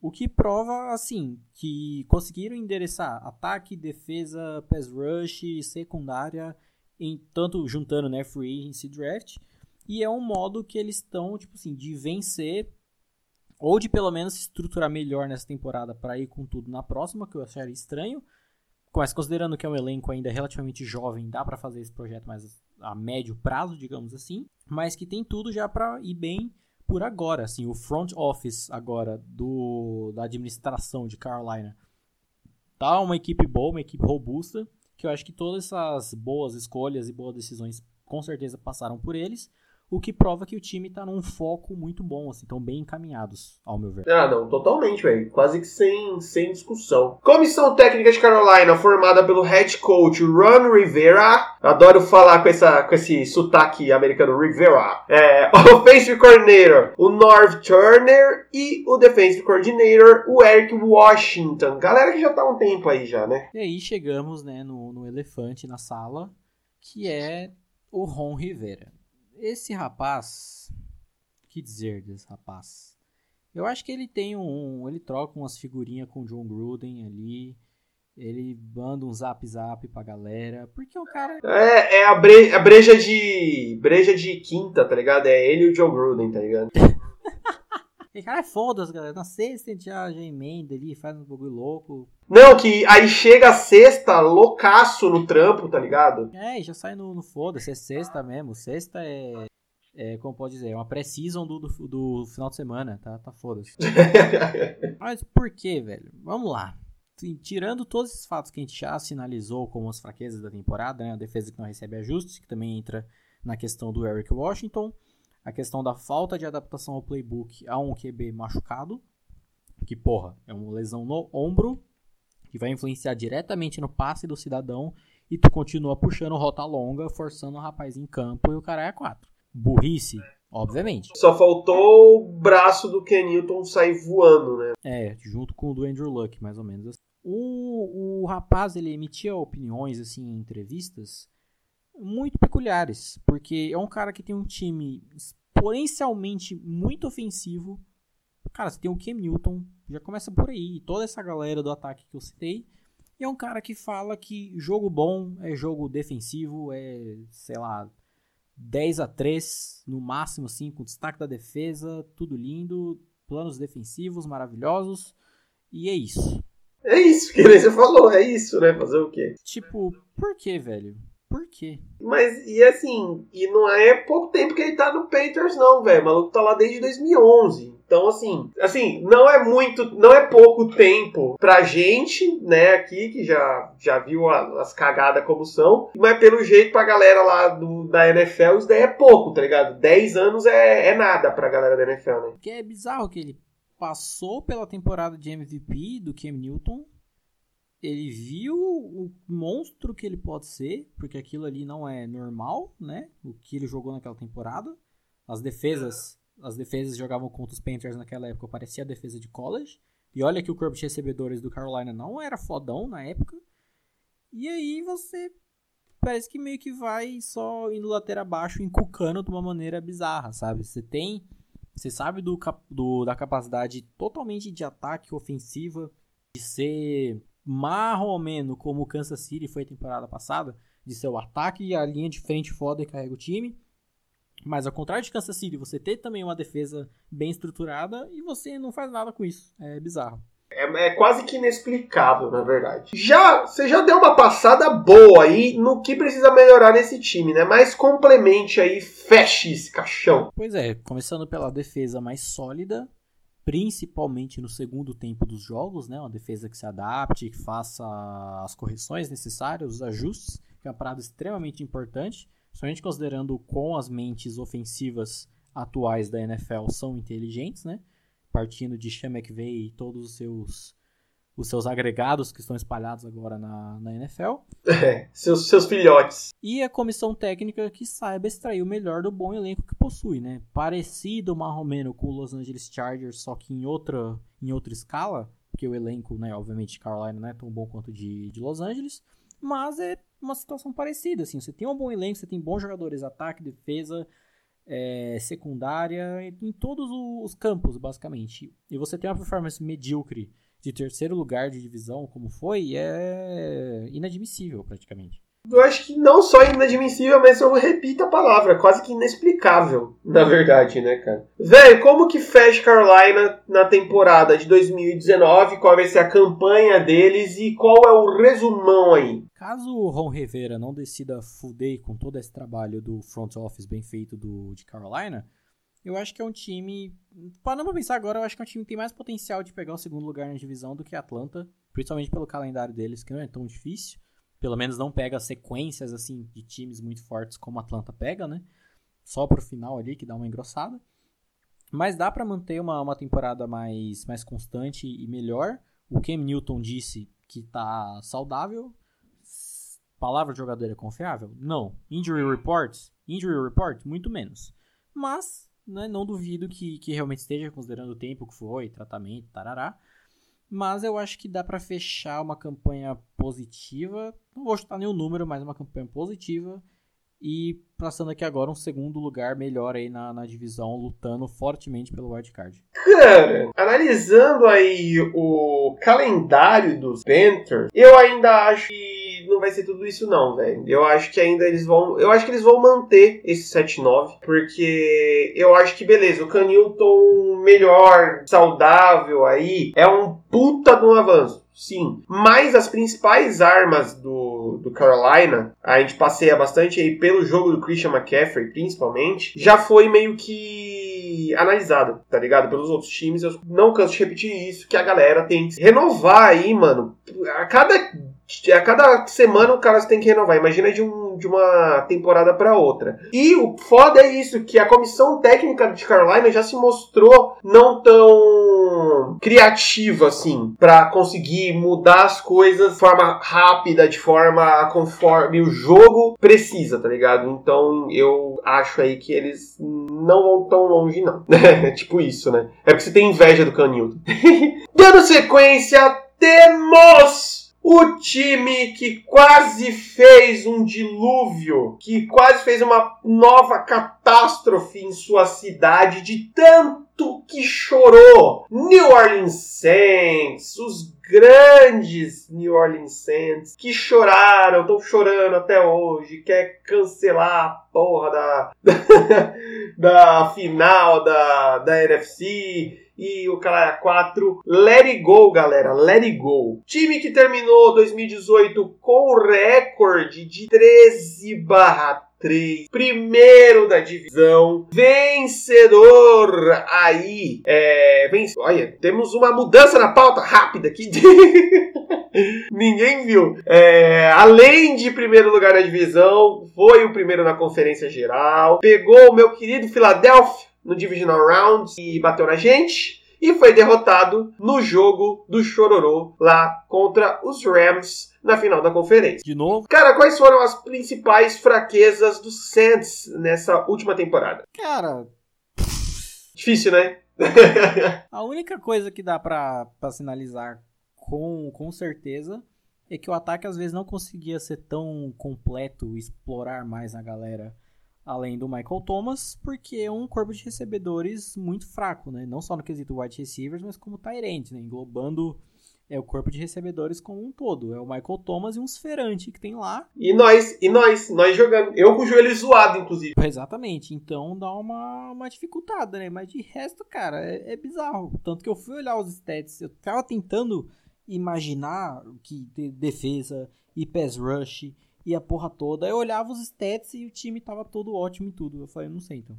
o que prova, assim, que conseguiram endereçar ataque, defesa, pass rush, secundária, em tanto juntando, né, free agency draft. E é um modo que eles estão, tipo assim, de vencer ou de pelo menos se estruturar melhor nessa temporada para ir com tudo na próxima, que eu acharia estranho. Mas considerando que é um elenco ainda relativamente jovem, dá para fazer esse projeto mais a médio prazo, digamos assim, mas que tem tudo já para ir bem por agora, assim, o front office agora do da administração de Carolina tá uma equipe boa, uma equipe robusta, que eu acho que todas essas boas escolhas e boas decisões com certeza passaram por eles o que prova que o time tá num foco muito bom, assim, tão bem encaminhados, ao meu ver. Ah, não, totalmente, velho. Quase que sem, sem discussão. Comissão técnica de Carolina, formada pelo head coach Ron Rivera. Adoro falar com, essa, com esse sotaque americano, Rivera. É, offensive coordinator, o North Turner. E o defensive coordinator, o Eric Washington. Galera que já tá um tempo aí já, né? E aí chegamos, né, no, no elefante na sala, que é o Ron Rivera. Esse rapaz, que dizer desse rapaz? Eu acho que ele tem um, ele troca umas figurinhas com o John Gruden ali. Ele manda um zap zap pra galera. Porque o cara. É, é a, bre, a breja de. breja de quinta, tá ligado? É ele e o John Gruden, tá ligado? E cara é foda, galera. Na sexta a gente já, já emenda ali, faz um bagulho louco. Não, que aí chega a sexta, loucaço no trampo, tá ligado? É, já sai no, no foda-se, é sexta mesmo. Sexta é. É, como pode dizer, é uma pré-season do, do, do, final de semana, tá, tá foda-se. Mas por que, velho? Vamos lá. Tirando todos esses fatos que a gente já sinalizou como as fraquezas da temporada, né? A defesa que não recebe ajustes, que também entra na questão do Eric Washington a questão da falta de adaptação ao playbook a um QB machucado, que porra, é uma lesão no ombro, que vai influenciar diretamente no passe do cidadão e tu continua puxando rota longa, forçando o rapaz em campo e o cara é quatro. Burrice, obviamente. Só faltou o braço do Kenilton sair voando, né? É, junto com o do Andrew Luck, mais ou menos. Assim. O, o rapaz, ele emitia opiniões, assim, em entrevistas muito peculiares, porque é um cara que tem um time exponencialmente muito ofensivo. Cara, você tem o Cam Newton, já começa por aí, toda essa galera do ataque que eu citei. E é um cara que fala que jogo bom é jogo defensivo, é, sei lá, 10 a 3 no máximo, assim, com destaque da defesa, tudo lindo, planos defensivos maravilhosos, e é isso. É isso que você falou, é isso, né? Fazer o quê? Tipo, por que, velho? Por quê? Mas, e assim, e não é pouco tempo que ele tá no Panthers, não, velho. O maluco tá lá desde 2011. Então, assim, assim, não é muito, não é pouco tempo pra gente, né, aqui, que já, já viu a, as cagadas como são, mas pelo jeito pra galera lá do, da NFL, isso daí é pouco, tá ligado? 10 anos é, é nada pra galera da NFL, né? Que é bizarro que ele passou pela temporada de MVP do Cam Newton, ele viu o monstro que ele pode ser, porque aquilo ali não é normal, né? O que ele jogou naquela temporada. As defesas, as defesas jogavam contra os Panthers naquela época, parecia a defesa de college. E olha que o corpo de recebedores do Carolina não era fodão na época. E aí você parece que meio que vai só indo lateral abaixo, encucando de uma maneira bizarra, sabe? Você tem, você sabe do, do da capacidade totalmente de ataque ofensiva, de ser marromeno como o Kansas City foi a temporada passada, de seu ataque e a linha de frente foda e carrega o time. Mas ao contrário de Kansas City, você ter também uma defesa bem estruturada e você não faz nada com isso. É bizarro. É, é, quase que inexplicável, na verdade. Já você já deu uma passada boa aí no que precisa melhorar nesse time, né? Mas complemente aí, feche esse caixão. Pois é, começando pela defesa mais sólida, principalmente no segundo tempo dos jogos, né? Uma defesa que se adapte, que faça as correções necessárias, os ajustes, que é uma parada extremamente importante, somente considerando com as mentes ofensivas atuais da NFL são inteligentes, né? Partindo de Sean McVay e todos os seus os seus agregados que estão espalhados agora na, na NFL. É, seus, seus filhotes. E a comissão técnica que saiba extrair o melhor do bom elenco que possui, né? Parecido menos com o Los Angeles Chargers, só que em outra, em outra escala, porque o elenco, né, obviamente, de Carolina não é tão bom quanto de, de Los Angeles, mas é uma situação parecida, assim, você tem um bom elenco, você tem bons jogadores, ataque, defesa, é, secundária, em todos os campos, basicamente. E você tem uma performance medíocre de terceiro lugar de divisão, como foi, é inadmissível praticamente. Eu acho que não só inadmissível, mas eu repito a palavra, quase que inexplicável, na verdade, né, cara? Velho, como que fecha Carolina na temporada de 2019? Qual vai ser a campanha deles e qual é o resumão aí? Caso o Ron Rivera não decida fuder com todo esse trabalho do front office bem feito do, de Carolina, eu acho que é um time. Parando pra pensar agora, eu acho que é um time que tem mais potencial de pegar o segundo lugar na divisão do que a Atlanta. Principalmente pelo calendário deles, que não é tão difícil. Pelo menos não pega sequências assim de times muito fortes como Atlanta pega, né? Só pro final ali que dá uma engrossada. Mas dá para manter uma, uma temporada mais, mais constante e melhor. O Cam Newton disse que tá saudável. Palavra de jogador é confiável? Não. Injury reports? Injury report? Muito menos. Mas né, não duvido que, que realmente esteja considerando o tempo que foi, tratamento, tarará. Mas eu acho que dá para fechar uma campanha positiva. Não vou chutar nenhum número, mas uma campanha positiva. E passando aqui agora um segundo lugar melhor aí na, na divisão, lutando fortemente pelo wildcard. Cara, analisando aí o calendário dos Panthers, eu ainda acho que não vai ser tudo isso não, velho. Eu acho que ainda eles vão, eu acho que eles vão manter esse 7-9, porque eu acho que beleza, o Canilton melhor, saudável aí, é um puta de um avanço. Sim, mas as principais armas do, do Carolina, a gente passeia bastante aí pelo jogo do Christian McCaffrey, principalmente, já foi meio que analisado, tá ligado? Pelos outros times. Eu não canso de repetir isso, que a galera tem que renovar aí, mano. A cada a cada semana o cara tem que renovar. Imagina de, um, de uma temporada para outra. E o foda é isso, que a comissão técnica de Carolina já se mostrou não tão criativa assim para conseguir mudar as coisas de forma rápida, de forma conforme o jogo precisa, tá ligado? Então eu acho aí que eles não vão tão longe não. É tipo isso, né? É porque você tem inveja do Canilton. Dando sequência, temos o time que quase fez um dilúvio, que quase fez uma nova catástrofe em sua cidade, de tanto que chorou. New Orleans Saints, os grandes New Orleans Saints, que choraram, estão chorando até hoje, quer cancelar a porra da, da final da, da NFC e o cara 4. Let it go, galera. Let it go. Time que terminou 2018 com recorde de 13 barra 3, primeiro da divisão, vencedor aí, é, vence, olha, temos uma mudança na pauta rápida aqui, ninguém viu, é, além de primeiro lugar na divisão, foi o primeiro na conferência geral, pegou o meu querido Philadelphia, no Divisional Round e bateu na gente. E foi derrotado no jogo do Chororô lá contra os Rams na final da conferência. De novo? Cara, quais foram as principais fraquezas do Saints nessa última temporada? Cara. Difícil, né? a única coisa que dá pra, pra sinalizar com, com certeza é que o ataque às vezes não conseguia ser tão completo, explorar mais a galera além do Michael Thomas, porque é um corpo de recebedores muito fraco, né? Não só no quesito wide receivers, mas como tight né? Englobando é o corpo de recebedores como um todo. É o Michael Thomas e um Sferante que tem lá. E nós, e nós, nós jogando. Eu com o joelho zoado, inclusive. Exatamente. Então dá uma, uma dificultada, né? Mas de resto, cara, é, é bizarro. Tanto que eu fui olhar os stats, eu tava tentando imaginar que defesa e pass rush e a porra toda. Eu olhava os stats e o time tava todo ótimo e tudo. Eu falei, não sei então.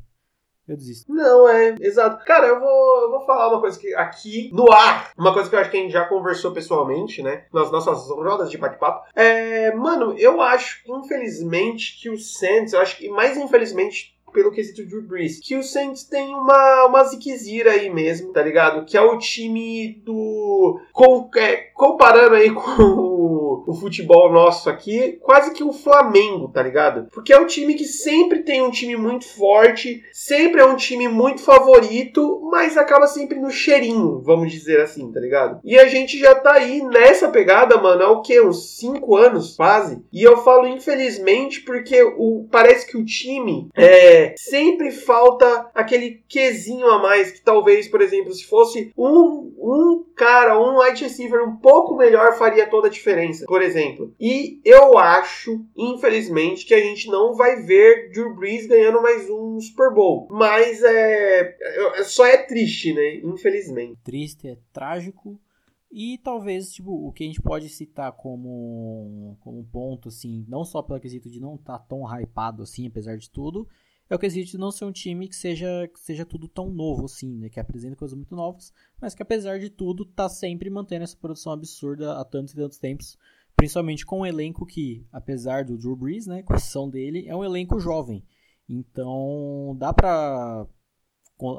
Eu desisto. Não, é, exato. Cara, eu vou, eu vou falar uma coisa que aqui no ar, uma coisa que eu acho que a gente já conversou pessoalmente, né? Nas nossas rodas de bate-papo. É, mano, eu acho, infelizmente, que o Saints, eu acho que mais infelizmente pelo quesito Drew Brees. Que o Saints tem uma, uma ziquezira aí mesmo, tá ligado? Que é o time do. Com, é, comparando aí com o, futebol nosso aqui, quase que o Flamengo, tá ligado? Porque é um time que sempre tem um time muito forte, sempre é um time muito favorito, mas acaba sempre no cheirinho, vamos dizer assim, tá ligado? E a gente já tá aí nessa pegada, mano, há o quê? Uns 5 anos, quase. E eu falo infelizmente porque o, parece que o time é, sempre falta aquele quesinho a mais que talvez, por exemplo, se fosse um, um cara, um wide receiver um pouco melhor faria toda a diferença por exemplo. E eu acho, infelizmente, que a gente não vai ver Drew Brees ganhando mais um Super Bowl. Mas é, é só é triste, né? Infelizmente. Triste, é trágico. E talvez, tipo, o que a gente pode citar como, como ponto, assim, não só pelo quesito de não estar tá tão hypado assim, apesar de tudo, é o quesito de não ser um time que seja, que seja tudo tão novo assim, né? Que apresenta coisas muito novas, mas que apesar de tudo tá sempre mantendo essa produção absurda há tantos e tantos tempos. Principalmente com um elenco que, apesar do Drew Brees, né, com a exceção dele, é um elenco jovem. Então, dá pra,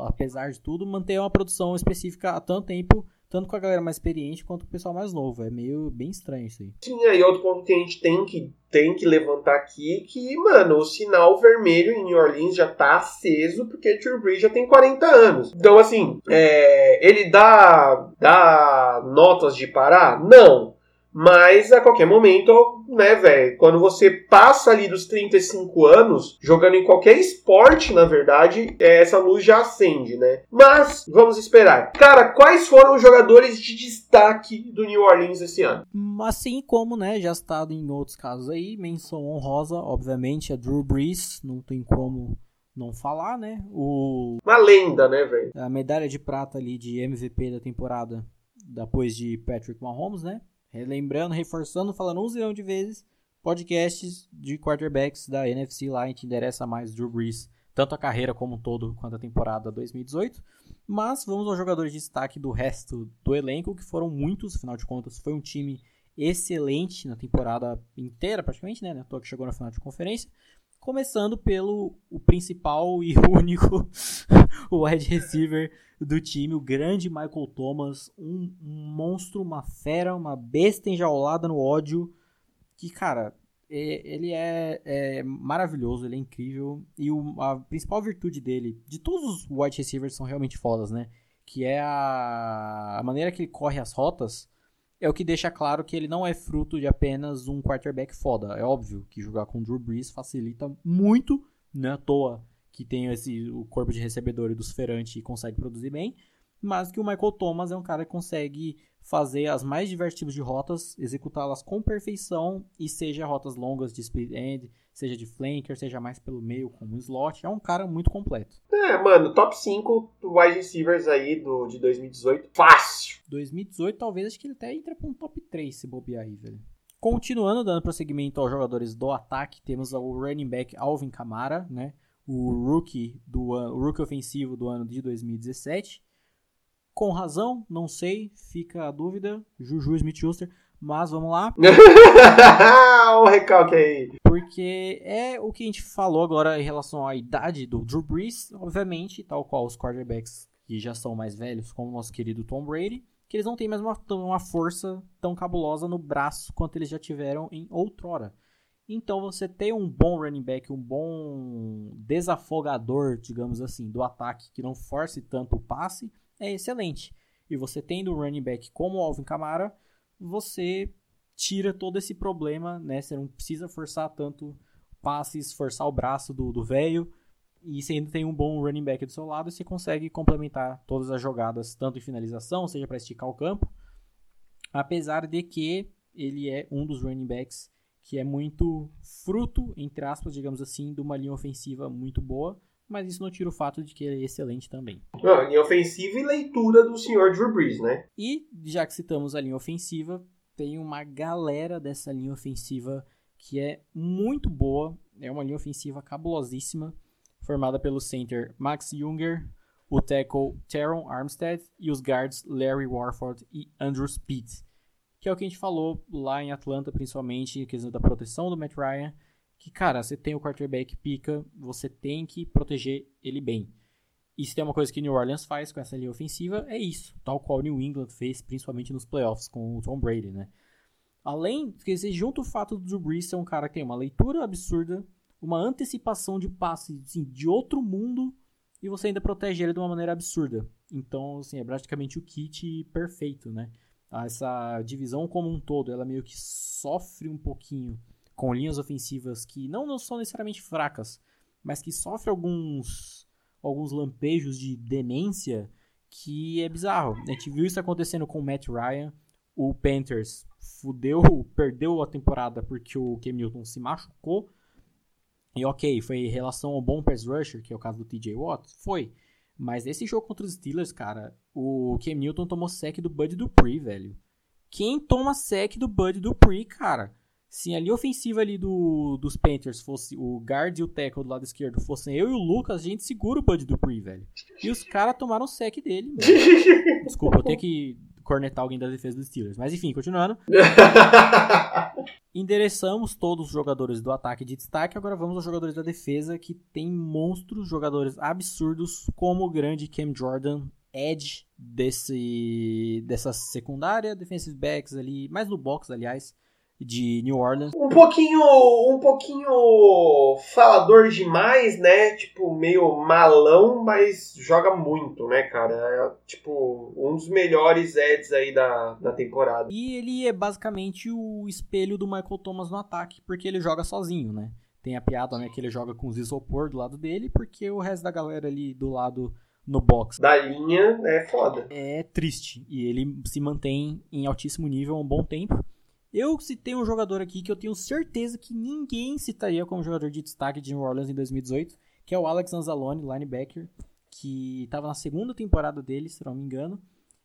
apesar de tudo, manter uma produção específica há tanto tempo, tanto com a galera mais experiente quanto com o pessoal mais novo. É meio bem estranho isso aí. Sim, aí outro ponto que a gente tem que, tem que levantar aqui que, mano, o sinal vermelho em New Orleans já tá aceso porque Drew Brees já tem 40 anos. Então, assim, é, ele dá, dá notas de parar? Não. Mas a qualquer momento, né, velho, quando você passa ali dos 35 anos, jogando em qualquer esporte, na verdade, é, essa luz já acende, né? Mas vamos esperar. Cara, quais foram os jogadores de destaque do New Orleans esse ano? Assim como, né, já citado em outros casos aí, menção honrosa, obviamente, a Drew Brees, não tem como não falar, né? O uma lenda, né, velho? A medalha de prata ali de MVP da temporada depois de Patrick Mahomes, né? Relembrando, reforçando, falando um zilhão de vezes, podcasts de quarterbacks da NFC lá, a gente interessa mais Drew Brees, tanto a carreira como um todo, quanto a temporada 2018. Mas vamos aos jogadores de destaque do resto do elenco, que foram muitos, afinal de contas, foi um time excelente na temporada inteira, praticamente, né? Tô que chegou na final de conferência. Começando pelo o principal e único o wide receiver do time, o grande Michael Thomas, um, um monstro, uma fera, uma besta enjaulada no ódio, que, cara, ele é, é, maravilhoso, ele é incrível. E o, a principal virtude dele, de todos os wide receivers são realmente fodas, né? Que é a, a maneira que ele corre as rotas, é o que deixa claro que ele não é fruto de apenas um quarterback foda. É óbvio que jogar com o Drew Brees facilita muito, não é à toa que tem esse, o corpo de recebedor e dos ferantes e consegue produzir bem mas que o Michael Thomas é um cara que consegue fazer as mais diversos tipos de rotas, executá-las com perfeição, e seja rotas longas de split end, seja de flanker, seja mais pelo meio como slot, é um cara muito completo. É, mano, top 5 wide receivers aí do, de 2018, fácil. 2018 talvez acho que ele até entra para um top 3 se bobear aí, velho. Continuando dando prosseguimento aos jogadores do ataque, temos o running back Alvin Kamara, né? O rookie do o rookie ofensivo do ano de 2017 com razão, não sei, fica a dúvida. Juju Smith-Schuster, mas vamos lá. o recalque aí. Porque é o que a gente falou agora em relação à idade do Drew Brees, obviamente, tal qual os quarterbacks que já são mais velhos, como o nosso querido Tom Brady, que eles não têm mais uma, uma força tão cabulosa no braço quanto eles já tiveram em outrora. Então você tem um bom running back, um bom desafogador, digamos assim, do ataque que não force tanto o passe, é excelente. E você tendo um running back como o Alvin Kamara, você tira todo esse problema, né? Você não precisa forçar tanto passes, forçar o braço do velho. E você ainda tem um bom running back do seu lado, você consegue complementar todas as jogadas, tanto em finalização, seja para esticar o campo. Apesar de que ele é um dos running backs que é muito fruto, entre aspas, digamos assim, de uma linha ofensiva muito boa mas isso não tira o fato de que ele é excelente também. Não, linha ofensiva e leitura do senhor Drew Brees, né? E, já que citamos a linha ofensiva, tem uma galera dessa linha ofensiva que é muito boa, é uma linha ofensiva cabulosíssima, formada pelo center Max Junger, o tackle Teron Armstead e os guards Larry Warford e Andrew Speed, que é o que a gente falou lá em Atlanta, principalmente, questão da proteção do Matt Ryan, que, cara, você tem o quarterback pica, você tem que proteger ele bem. E se tem uma coisa que New Orleans faz com essa linha ofensiva, é isso. Tal qual New England fez, principalmente nos playoffs com o Tom Brady, né? Além, que junta o fato do Drew Brees ser um cara que tem uma leitura absurda, uma antecipação de passe assim, de outro mundo, e você ainda protege ele de uma maneira absurda. Então, assim, é praticamente o kit perfeito, né? Essa divisão como um todo, ela meio que sofre um pouquinho com linhas ofensivas que não, não são necessariamente fracas, mas que sofrem alguns, alguns lampejos de demência que é bizarro. A gente viu isso acontecendo com o Matt Ryan. O Panthers fudeu, perdeu a temporada porque o Cam Newton se machucou. E ok, foi em relação ao bom pass rusher, que é o caso do TJ Watt, foi. Mas nesse jogo contra os Steelers, cara, o Cam Newton tomou sec do Bud Dupree, velho. Quem toma sec do Bud Dupree, cara? se a linha ofensiva ali do, dos Panthers fosse o guard e o tackle do lado esquerdo fossem eu e o Lucas, a gente segura o Bud Dupree, velho. E os caras tomaram sec dele. Velho. Desculpa, eu tenho que cornetar alguém da defesa dos Steelers. Mas enfim, continuando. Endereçamos todos os jogadores do ataque de destaque. Agora vamos aos jogadores da defesa, que tem monstros, jogadores absurdos, como o grande Cam Jordan, edge desse, dessa secundária, defensive backs ali, mais no box, aliás de New Orleans. Um pouquinho, um pouquinho falador demais, né? Tipo, meio malão, mas joga muito, né, cara? É, tipo, um dos melhores Eds aí da, da temporada. E ele é basicamente o espelho do Michael Thomas no ataque, porque ele joga sozinho, né? Tem a piada, né, que ele joga com os isopor do lado dele, porque o resto da galera ali do lado no box. Da linha é foda. É triste. E ele se mantém em altíssimo nível há um bom tempo. Eu citei um jogador aqui que eu tenho certeza que ninguém citaria como jogador de destaque de New Orleans em 2018, que é o Alex Anzalone, linebacker, que estava na segunda temporada dele, se não me engano.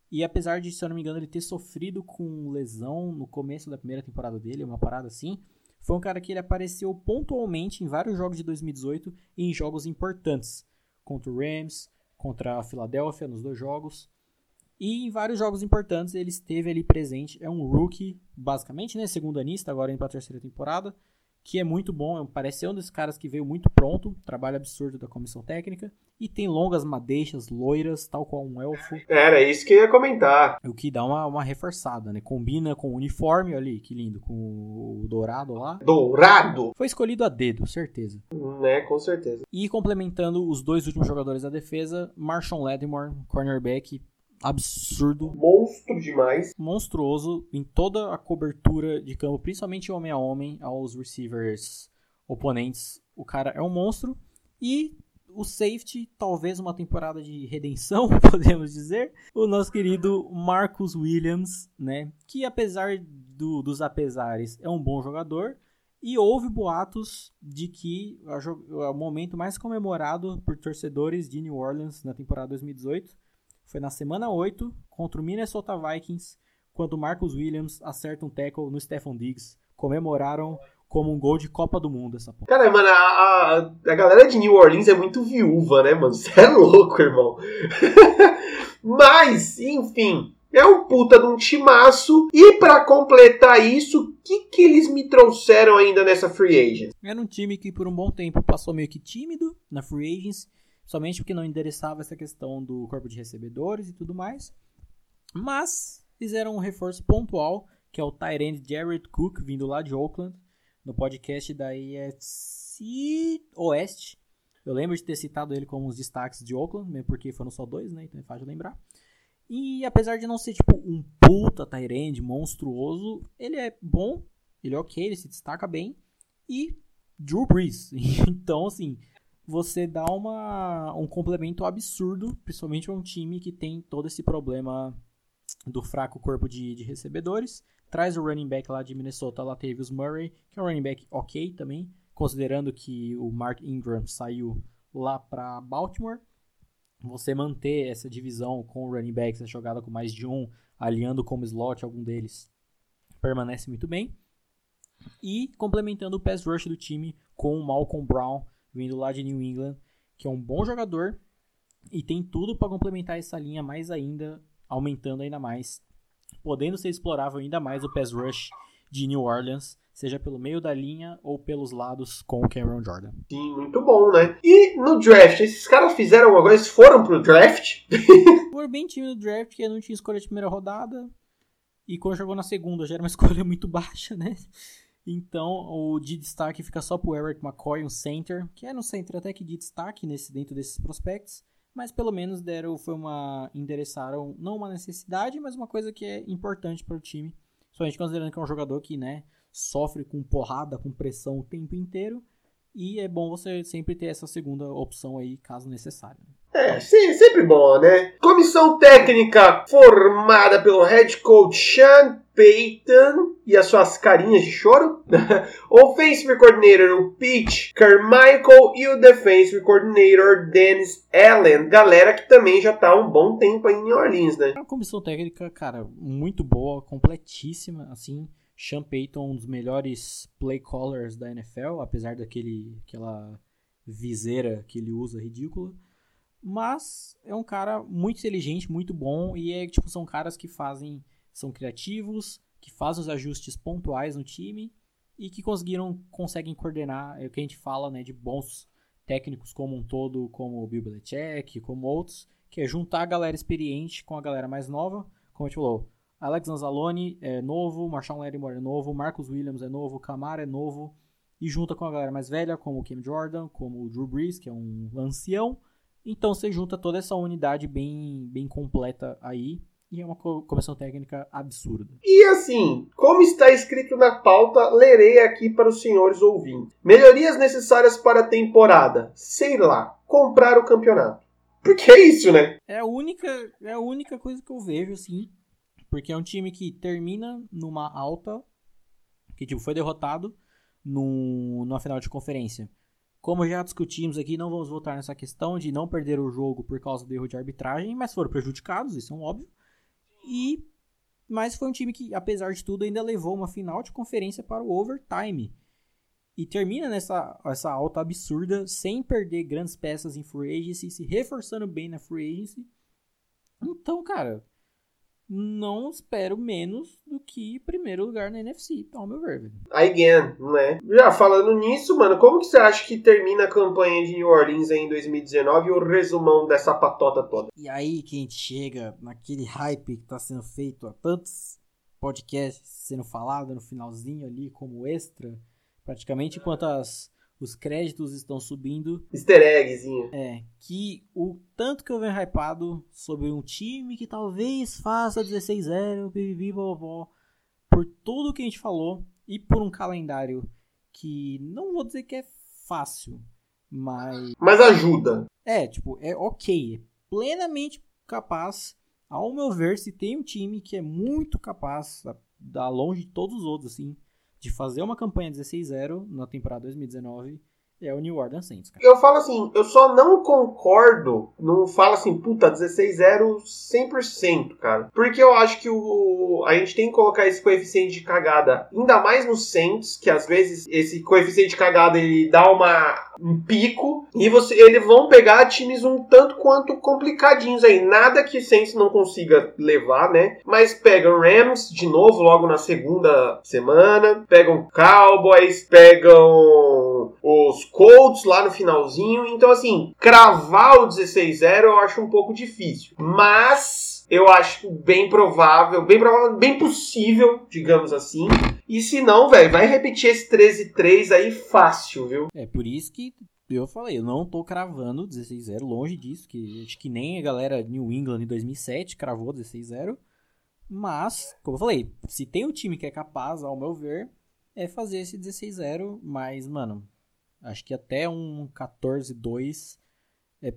E apesar de, se eu não me engano, ele ter sofrido com lesão no começo da primeira temporada dele, uma parada assim, foi um cara que ele apareceu pontualmente em vários jogos de 2018 e em jogos importantes. Contra o Rams, contra a Philadelphia nos dois jogos. E em vários jogos importantes ele esteve ali presente. É um rookie, basicamente, né? Segundo anista, agora indo para a terceira temporada. que é muito bom, parece ser um desses caras que veio muito pronto, trabalho absurdo da comissão técnica, e tem longas madeixas, loiras, tal qual um elfo. Era isso que eu ia comentar. O que dá uma, uma reforçada, né? Combina com o uniforme, ali, que lindo, com o dourado lá. Dourado? Foi escolhido a dedo, certeza. Né, com certeza. E complementando os dois últimos jogadores da defesa, Marshawn Lattimore, cornerback, absurdo. Monstro demais. Monstruoso em toda a cobertura de campo, principalmente homem a homem, aos receivers oponentes. O cara é um monstro. E o safety, talvez uma temporada de redenção, podemos dizer. O nosso querido Marcus Williams, né? Que apesar do, dos apesares, é um bom jogador. E houve boatos de que o momento mais comemorado por torcedores de New Orleans na temporada 2018 foi na semana 8 contra o Minnesota Vikings, quando o Marcus Williams acerta um tackle no Stephon Diggs. Comemoraram como um gol de Copa do Mundo essa porra. Cara, mano, a, a, galera de New Orleans é muito viúva, né, mano? Você é louco, irmão. Mas, enfim, é um puta de um timaço. E para completar isso, o que, que eles me trouxeram ainda nessa free agent? Era um time que por um bom tempo passou meio que tímido na free agents somente porque não endereçava essa questão do corpo de recebedores e tudo mais. Mas fizeram um reforço pontual, que é o Tyrande Jared Cook, vindo lá de Oakland, no podcast da EFC Oeste. Eu lembro de ter citado ele como os destaques de Oakland, mesmo porque foram só dois, né? Então é fácil lembrar. E apesar de não ser tipo um puta Tyrande monstruoso, ele é bom, ele é ok, ele se destaca bem. E Drew Brees. então, assim, você dá uma, um complemento absurdo, principalmente a um time que tem todo esse problema do fraco corpo de, de recebedores. Traz o running back lá de Minnesota, Latavius Murray, que é um running back ok também, considerando que o Mark Ingram saiu lá para Baltimore. Você manter essa divisão com o running back, essa jogada com mais de um, aliando como slot algum deles, permanece muito bem. E complementando o pass rush do time com o Malcolm Brown, vindo lá de New England, que é um bom jogador e tem tudo para complementar essa linha mais ainda, aumentando ainda mais, podendo ser explorável ainda mais o pass rush de New Orleans, seja pelo meio da linha ou pelos lados com o Cameron Jordan. Sim, muito bom, né? E no draft, esses caras fizeram alguma coisa? Eles foram pro draft? Foram bem time no draft, que não tinha escolha de primeira rodada. E quando jogou na segunda, já era uma escolha muito baixa, né? Então, o de destaque fica só pro Eric McCoy, um center, que é no center até que de destaque nesse, dentro desses prospectos, mas pelo menos deram, foi uma, endereçaram não uma necessidade, mas uma coisa que é importante para o time, somente considerando que é um jogador que, né, sofre com porrada, com pressão o tempo inteiro, e é bom você sempre ter essa segunda opção aí, caso necessário. É, sim, sempre bom, né? Comissão técnica formada pelo head coach Sean Payton e as suas carinhas de choro. Offensive Coordinator, o Pete Carmichael e o Defensive Coordinator, Dennis Allen. Galera que também já tá um bom tempo aí em Orleans, né? Uma comissão técnica, cara, muito boa, completíssima, assim. Sean Payton, um dos melhores play callers da NFL, apesar daquele aquela viseira que ele usa ridícula. Mas é um cara muito inteligente, muito bom e é tipo são caras que fazem são criativos, que fazem os ajustes pontuais no time e que conseguiram, conseguem coordenar, é o que a gente fala, né, de bons técnicos como um todo, como o Bill Belichick, como outros, que é juntar a galera experiente com a galera mais nova, como a gente falou, Alex Anzalone é novo, Marshawn Lattimore é novo, Marcus Williams é novo, Camara é novo, e junta com a galera mais velha, como o Kim Jordan, como o Drew Brees, que é um ancião, então você junta toda essa unidade bem, bem completa aí, e é uma comissão técnica absurda. E assim, como está escrito na pauta, lerei aqui para os senhores ouvintes. Melhorias necessárias para a temporada. Sei lá, comprar o campeonato. Porque é isso, né? É a única, é a única coisa que eu vejo, assim. Porque é um time que termina numa alta, que tipo, foi derrotado no, numa final de conferência. Como já discutimos aqui, não vamos voltar nessa questão de não perder o jogo por causa do erro de arbitragem, mas foram prejudicados, isso é um óbvio. E mas foi um time que, apesar de tudo, ainda levou uma final de conferência para o overtime. E termina nessa essa alta absurda, sem perder grandes peças em free agency, se reforçando bem na free agency. Então, cara, não espero menos do que primeiro lugar na NFC, ao meu ver. Again, né? Já falando nisso, mano, como que você acha que termina a campanha de New Orleans em 2019 e o resumão dessa patota toda? E aí que a gente chega naquele hype que tá sendo feito há tantos podcasts sendo falado no finalzinho ali como extra, praticamente enquanto as os créditos estão subindo. Easter eggzinho. É, que o tanto que eu venho hypado sobre um time que talvez faça 16-0, pipipi, vovó, por tudo que a gente falou e por um calendário que não vou dizer que é fácil, mas. Mas ajuda. É, tipo, é ok, é plenamente capaz. Ao meu ver, se tem um time que é muito capaz, da longe de todos os outros, assim, de fazer uma campanha 16-0 na temporada 2019 é o New Orleans Saints. Cara. Eu falo assim, eu só não concordo, não falo assim, puta, 16-0 100%, cara. Porque eu acho que o, a gente tem que colocar esse coeficiente de cagada, ainda mais no Saints, que às vezes esse coeficiente de cagada ele dá uma, um pico, e você, eles vão pegar times um tanto quanto complicadinhos aí. Nada que o Saints não consiga levar, né? Mas pegam Rams de novo logo na segunda semana, pegam Cowboys, pegam os Colts lá no finalzinho. Então, assim, cravar o 16-0 eu acho um pouco difícil. Mas eu acho bem provável, bem provável, bem possível, digamos assim. E se não, velho, vai repetir esse 13-3 aí fácil, viu? É por isso que eu falei, eu não tô cravando 16-0, longe disso, que acho que nem a galera New England em 2007 cravou 16-0. Mas, como eu falei, se tem um time que é capaz, ao meu ver, é fazer esse 16-0, mas, mano, Acho que até um 14-2 é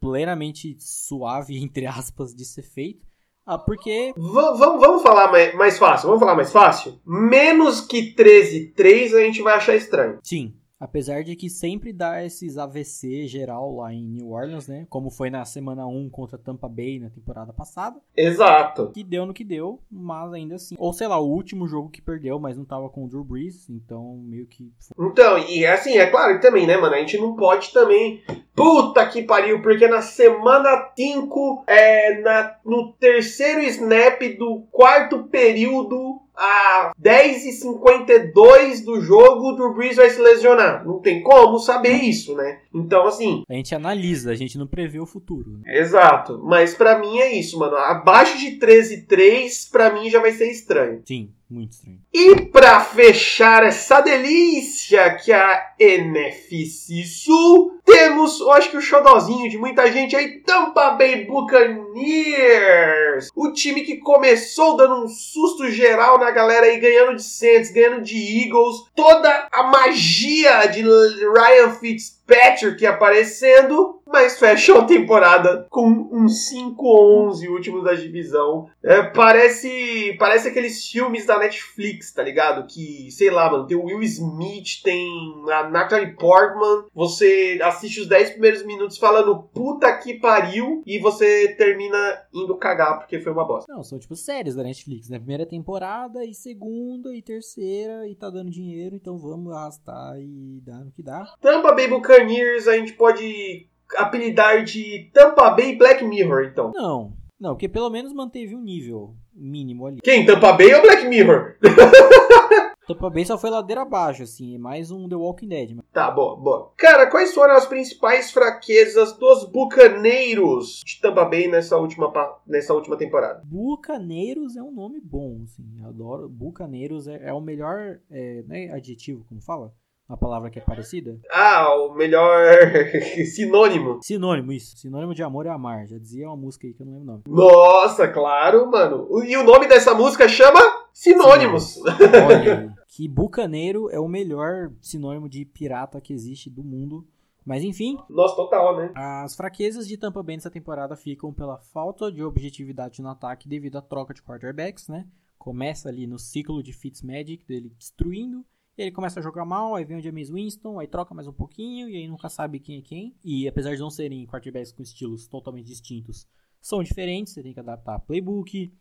plenamente suave, entre aspas, de ser feito. Ah, porque. vamos, vamos falar mais, mais fácil. Vamos falar mais fácil? Menos que 13-3 a gente vai achar estranho. Sim. Apesar de que sempre dá esses AVC geral lá em New Orleans, né? Como foi na semana 1 contra Tampa Bay na temporada passada. Exato. Que deu no que deu, mas ainda assim. Ou sei lá, o último jogo que perdeu, mas não tava com o Drew Brees, então meio que. Então, e assim, é claro que também, né, mano? A gente não pode também. Puta que pariu, porque na semana 5, é, na, no terceiro snap do quarto período, a 10 e 52 do jogo, o Drew Brees vai se lesionar. Não tem como saber isso, né? Então, assim. A gente analisa, a gente não prevê o futuro. Né? Exato. Mas para mim é isso, mano. Abaixo de 13 e 3, pra mim já vai ser estranho. Sim, muito estranho. E para fechar essa delícia que é a NFC Sul, temos, eu acho que o xodozinho de muita gente aí, Tampa Bay Buccaneers. O time que começou dando um susto geral na galera aí, ganhando de Saints, ganhando de Eagles. Toda a magia de Ryan Fitzpatrick aparecendo mas fechou a temporada com um 5-11 último da divisão. É, parece, parece aqueles filmes da Netflix, tá ligado? Que, sei lá, mano, tem o Will Smith, tem a Natalie Portman. Você assiste os 10 primeiros minutos falando puta que pariu e você termina indo cagar porque foi uma bosta. Não, são tipo séries da Netflix, né? Primeira temporada e segunda e terceira e tá dando dinheiro, então vamos arrastar e dar no que dá. Tampa Bay Buccaneers a gente pode apelidar de Tampa Bay Black Mirror, então. Não, não, porque pelo menos manteve um nível mínimo ali. Quem? Tampa Bay ou Black Mirror? Tampa Bay só foi ladeira abaixo, assim, é mais um The Walking Dead. Tá, boa, boa. Cara, quais foram as principais fraquezas dos Bucaneiros de Tampa Bay nessa última, nessa última temporada? Bucaneiros é um nome bom, assim, adoro. Bucaneiros é, é o melhor é, né, adjetivo, como fala? Uma palavra que é parecida? Ah, o melhor sinônimo. Sinônimo, isso. Sinônimo de amor é amar. Já dizia uma música aí que eu não lembro o nome. Nossa, claro, mano. E o nome dessa música chama Sinônimos. Olha, que bucaneiro é o melhor sinônimo de pirata que existe do mundo. Mas enfim. Nossa, total, né? As fraquezas de Tampa Bay nessa temporada ficam pela falta de objetividade no ataque devido à troca de quarterbacks, né? Começa ali no ciclo de Fitzmagic, dele destruindo ele começa a jogar mal, aí vem o James Winston, aí troca mais um pouquinho, e aí nunca sabe quem é quem. E apesar de não serem quarterbacks com estilos totalmente distintos, são diferentes, você tem que adaptar playbook,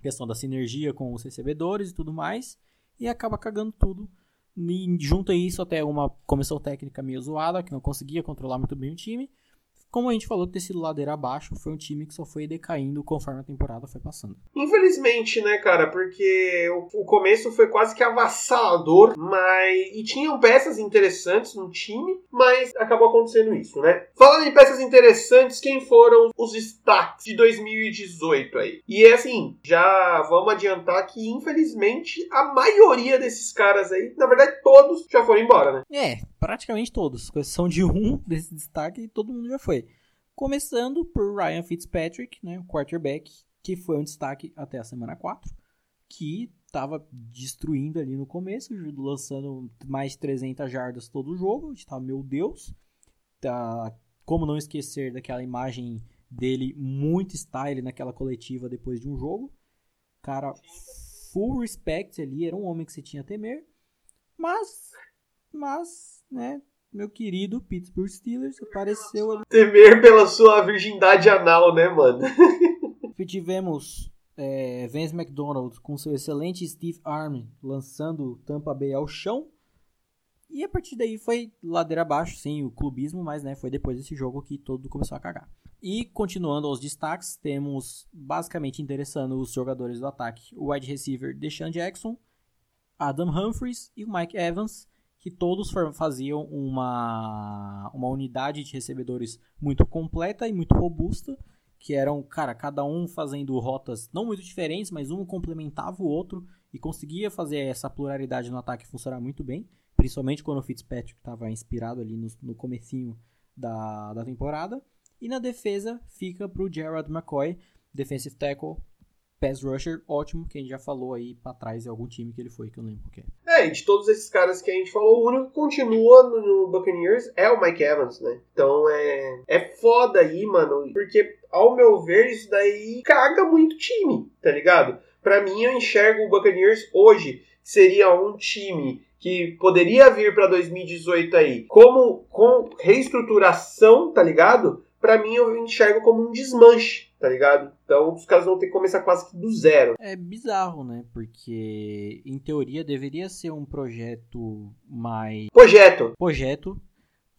questão da sinergia com os recebedores e tudo mais, e acaba cagando tudo. E junto a isso até uma comissão técnica meio zoada, que não conseguia controlar muito bem o time, como a gente falou, ter sido ladeira abaixo, foi um time que só foi decaindo conforme a temporada foi passando. Infelizmente, né, cara, porque o, o começo foi quase que avassalador, mas. E tinham peças interessantes no time, mas acabou acontecendo isso, né? Falando em peças interessantes, quem foram os destaques de 2018 aí? E é assim, já vamos adiantar que, infelizmente, a maioria desses caras aí, na verdade, todos já foram embora, né? É, praticamente todos. Com exceção de um desse destaque, todo mundo já foi. Começando por Ryan Fitzpatrick, né, o quarterback, que foi um destaque até a semana 4, que estava destruindo ali no começo, lançando mais de 300 jardas todo o jogo. A gente meu Deus. Tá, como não esquecer daquela imagem dele muito style naquela coletiva depois de um jogo. Cara, full respect ali, era um homem que você tinha a temer. Mas, mas, né, meu querido Pittsburgh Steelers apareceu ali. Temer pela sua virgindade anal, né, mano? Tivemos é, Vance McDonald com seu excelente Steve Arm lançando Tampa Bay ao chão. E a partir daí foi ladeira abaixo, sim, o clubismo, mas né, foi depois desse jogo que todo começou a cagar. E continuando aos destaques, temos basicamente interessando os jogadores do ataque: o wide receiver Deshaun Jackson, Adam Humphries e o Mike Evans, que todos faziam uma, uma unidade de recebedores muito completa e muito robusta, que eram, cara, cada um fazendo rotas não muito diferentes, mas um complementava o outro e conseguia fazer essa pluralidade no ataque funcionar muito bem, principalmente quando o Fitzpatrick estava inspirado ali no, no comecinho da, da temporada. E na defesa fica para o Gerald McCoy, defensive tackle, pass rusher ótimo, que a gente já falou aí pra trás em algum time que ele foi, que eu não lembro qual é. É, e de todos esses caras que a gente falou, o único que continua no, Buccaneers é o Mike Evans, né? Então é, é foda aí, mano, porque ao meu ver isso daí caga muito time, tá ligado? Pra mim eu enxergo o Buccaneers hoje seria um time que poderia vir para 2018 aí como com reestruturação, tá ligado? Para mim eu enxergo como um desmanche tá ligado? Então os caras vão ter que começar quase que do zero. É bizarro, né? Porque em teoria deveria ser um projeto mais. Projeto! Projeto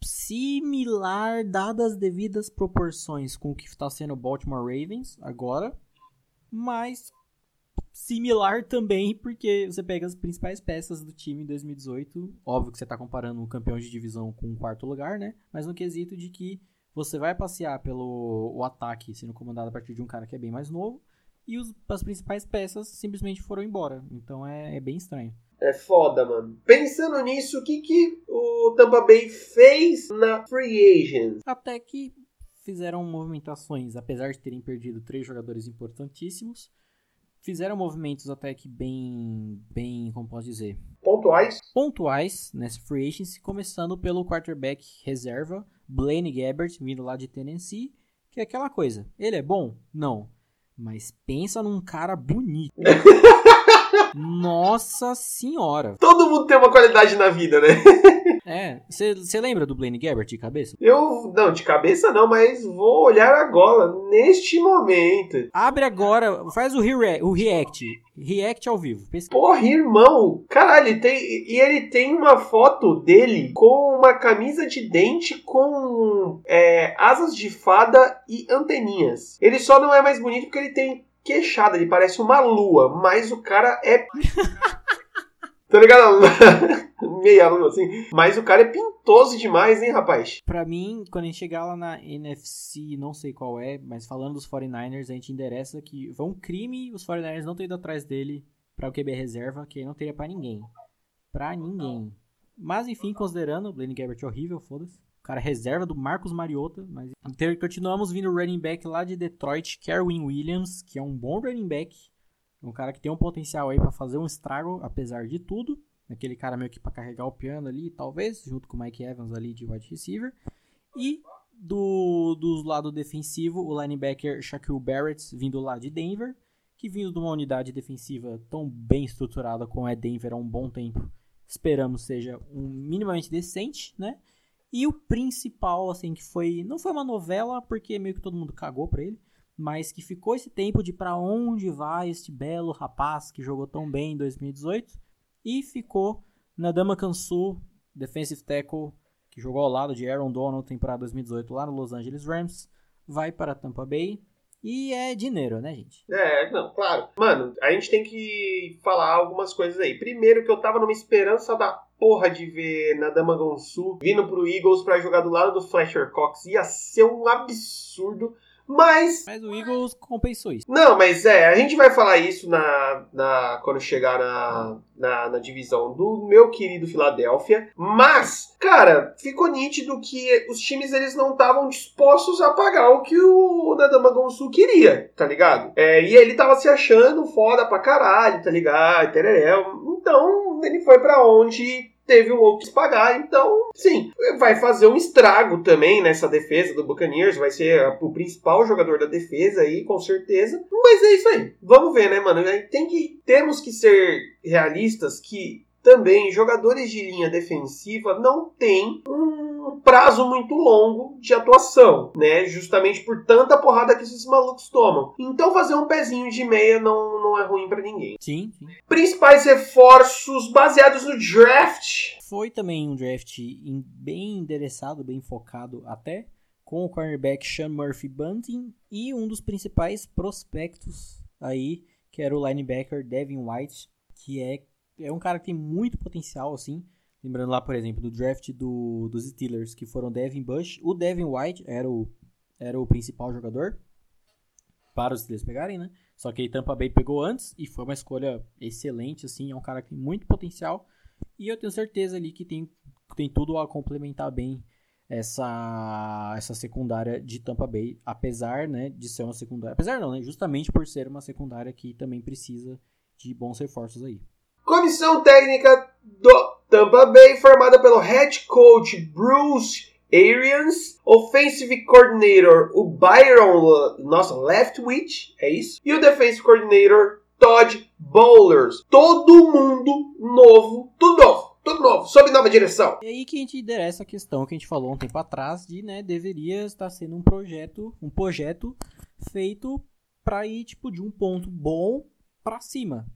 similar, dadas as devidas proporções com o que está sendo o Baltimore Ravens agora, mas similar também porque você pega as principais peças do time em 2018. Óbvio que você está comparando um campeão de divisão com um quarto lugar, né? Mas no quesito de que você vai passear pelo o ataque sendo comandado a partir de um cara que é bem mais novo. E os, as principais peças simplesmente foram embora. Então é, é bem estranho. É foda, mano. Pensando nisso, o que, que o Tampa Bay fez na Free Agents? Até que fizeram movimentações, apesar de terem perdido três jogadores importantíssimos. Fizeram movimentos até que bem, bem, como posso dizer? Pontuais. Pontuais nessa free agency, começando pelo quarterback reserva, Blaine Gabbert, vindo lá de Tennessee, que é aquela coisa. Ele é bom? Não. Mas pensa num cara bonito. Nossa senhora. Todo mundo tem uma qualidade na vida, né? É, você lembra do Blaine Gabbert de cabeça? Eu, não, de cabeça não, mas vou olhar agora, neste momento. Abre agora, faz o, re o react, react ao vivo. Pesquisa. Porra, irmão, caralho, ele tem, e ele tem uma foto dele com uma camisa de dente com é, asas de fada e anteninhas. Ele só não é mais bonito porque ele tem queixada, ele parece uma lua, mas o cara é... Tá ligado? Meia lua, assim. Mas o cara é pintoso demais, hein, rapaz? Pra mim, quando a gente chegar lá na NFC, não sei qual é, mas falando dos 49ers, a gente endereça que foi um crime os 49ers não ter ido atrás dele pra o QB reserva, que não teria pra ninguém. Pra ninguém. Mas enfim, considerando, o Blaine Gabbert é horrível, foda-se. Cara reserva do Marcos Mariota. Mas continuamos vindo o running back lá de Detroit, Kerwin Williams, que é um bom running back um cara que tem um potencial aí para fazer um estrago, apesar de tudo. Aquele cara meio que para carregar o piano ali, talvez, junto com o Mike Evans ali de wide receiver. E do, do lado defensivo, o linebacker Shaquille Barrett, vindo lá de Denver, que vindo de uma unidade defensiva tão bem estruturada como é Denver há um bom tempo, esperamos seja um minimamente decente, né? E o principal, assim, que foi. Não foi uma novela, porque meio que todo mundo cagou pra ele mas que ficou esse tempo de para onde vai este belo rapaz que jogou tão bem em 2018 e ficou na Dama Kansu, defensive tackle, que jogou ao lado de Aaron Donald temporada 2018 lá no Los Angeles Rams, vai para Tampa Bay. E é dinheiro, né, gente? É, não, claro. Mano, a gente tem que falar algumas coisas aí. Primeiro que eu tava numa esperança da porra de ver Nadama Gonsu vindo pro Eagles para jogar do lado do Fletcher Cox. Ia ser um absurdo. Mas. Mas o Eagles compensou isso. Não, mas é, a gente vai falar isso na, na quando chegar na, na, na divisão do meu querido Philadelphia. Mas, cara, ficou nítido que os times eles não estavam dispostos a pagar o que o Nadama Gonsu queria, tá ligado? É, e ele tava se achando foda pra caralho, tá ligado? Tereréu. Então, ele foi para onde teve o outro que pagar, então, sim, vai fazer um estrago também nessa defesa do Buccaneers, vai ser o principal jogador da defesa aí, com certeza. Mas é isso aí. Vamos ver, né, mano? Tem que temos que ser realistas que também jogadores de linha defensiva não têm um prazo muito longo de atuação, né? Justamente por tanta porrada que esses malucos tomam. Então fazer um pezinho de meia não, não é ruim para ninguém. Sim, sim. Principais reforços baseados no draft. Foi também um draft bem endereçado, bem focado até, com o cornerback Sean Murphy Bunting e um dos principais prospectos aí, que era o linebacker Devin White, que é é um cara que tem muito potencial, assim. Lembrando lá, por exemplo, do draft do, dos Steelers, que foram Devin Bush. O Devin White era o, era o principal jogador para os Steelers pegarem, né? Só que Tampa Bay pegou antes e foi uma escolha excelente, assim. É um cara que tem muito potencial. E eu tenho certeza ali que tem, tem tudo a complementar bem essa, essa secundária de Tampa Bay, apesar né, de ser uma secundária. Apesar não, né? Justamente por ser uma secundária que também precisa de bons reforços aí. Comissão técnica do Tampa Bay, formada pelo head coach Bruce Arians, offensive coordinator o Byron, nossa, Leftwich, é isso? E o defensive coordinator Todd Bowlers. Todo mundo novo, tudo novo tudo novo, sob nova direção. E aí que a gente endereça a questão que a gente falou um tempo atrás de, né, deveria estar sendo um projeto, um projeto feito para ir tipo de um ponto bom para cima.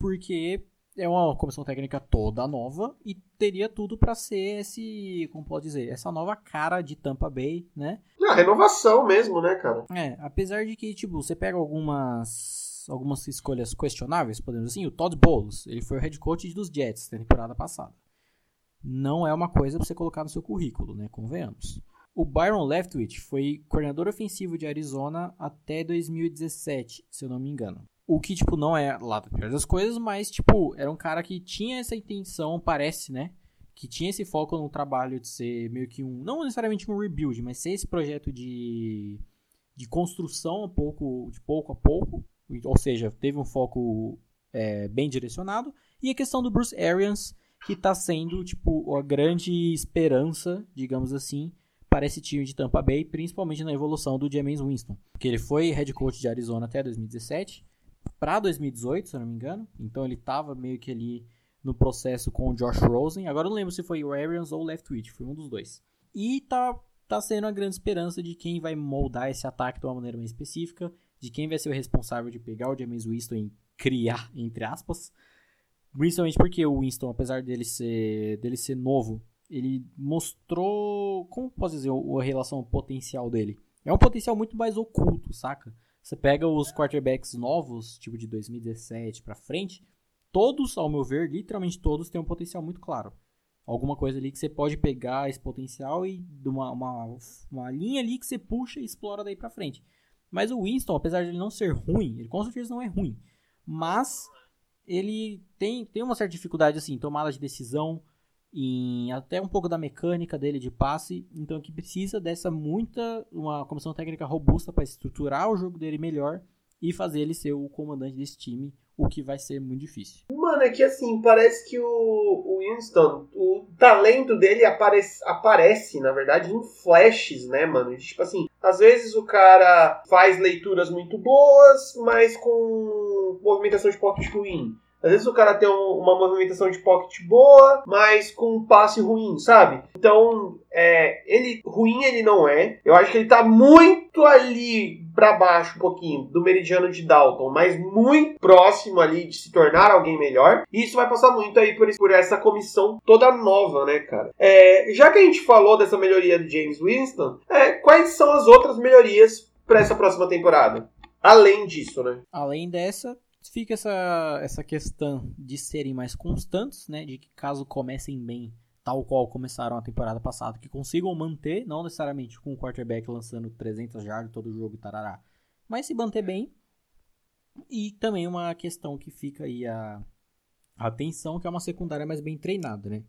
Porque é uma comissão técnica toda nova e teria tudo para ser esse, como pode dizer, essa nova cara de Tampa Bay, né? É, renovação mesmo, né, cara? É, apesar de que, tipo, você pega algumas algumas escolhas questionáveis, podemos assim, o Todd Bowles, ele foi o head coach dos Jets na temporada passada. Não é uma coisa pra você colocar no seu currículo, né, convenhamos. O Byron Leftwich foi coordenador ofensivo de Arizona até 2017, se eu não me engano. O que, tipo, não é lá da pior das coisas, mas, tipo, era um cara que tinha essa intenção, parece, né? Que tinha esse foco no trabalho de ser meio que um. Não necessariamente um rebuild, mas ser esse projeto de, de construção um pouco, de pouco a pouco. Ou seja, teve um foco é, bem direcionado. E a questão do Bruce Arians, que está sendo, tipo, a grande esperança, digamos assim, para esse time de Tampa Bay, principalmente na evolução do James Winston. Porque ele foi head coach de Arizona até 2017 para 2018, se eu não me engano. Então ele estava meio que ali no processo com o Josh Rosen. Agora eu não lembro se foi o Arians ou o Leftwich, foi um dos dois. E tá, tá sendo a grande esperança de quem vai moldar esse ataque de uma maneira mais específica, de quem vai ser o responsável de pegar o James Winston e criar, entre aspas. Principalmente porque o Winston, apesar dele ser, dele ser novo, ele mostrou, como posso dizer, a relação potencial dele. É um potencial muito mais oculto, saca? Você pega os quarterbacks novos, tipo de 2017 para frente, todos, ao meu ver, literalmente todos têm um potencial muito claro. Alguma coisa ali que você pode pegar esse potencial e uma, uma, uma linha ali que você puxa e explora daí para frente. Mas o Winston, apesar de ele não ser ruim, ele com certeza não é ruim, mas ele tem, tem uma certa dificuldade assim, tomada de decisão, em até um pouco da mecânica dele de passe, então que precisa dessa muita uma comissão técnica robusta para estruturar o jogo dele melhor e fazer ele ser o comandante desse time, o que vai ser muito difícil. Mano, é que assim, parece que o, Winston, o talento dele aparece, aparece, na verdade, em flashes, né, mano? Tipo assim, às vezes o cara faz leituras muito boas, mas com movimentação de pocket ruim. Às vezes o cara tem um, uma movimentação de pocket boa, mas com um passe ruim, sabe? Então, é, ele ruim ele não é. Eu acho que ele tá muito ali para baixo um pouquinho do meridiano de Dalton, mas muito próximo ali de se tornar alguém melhor. E isso vai passar muito aí por, por essa comissão toda nova, né, cara? É, já que a gente falou dessa melhoria do James Winston, é, quais são as outras melhorias para essa próxima temporada? Além disso, né? Além dessa, fica essa, essa questão de serem mais constantes, né? De que caso comecem bem, tal qual começaram a temporada passada, que consigam manter, não necessariamente com o quarterback lançando 300 jardas todo jogo e tarará, mas se manter bem. E também uma questão que fica aí a, a atenção, que é uma secundária mais bem treinada, né?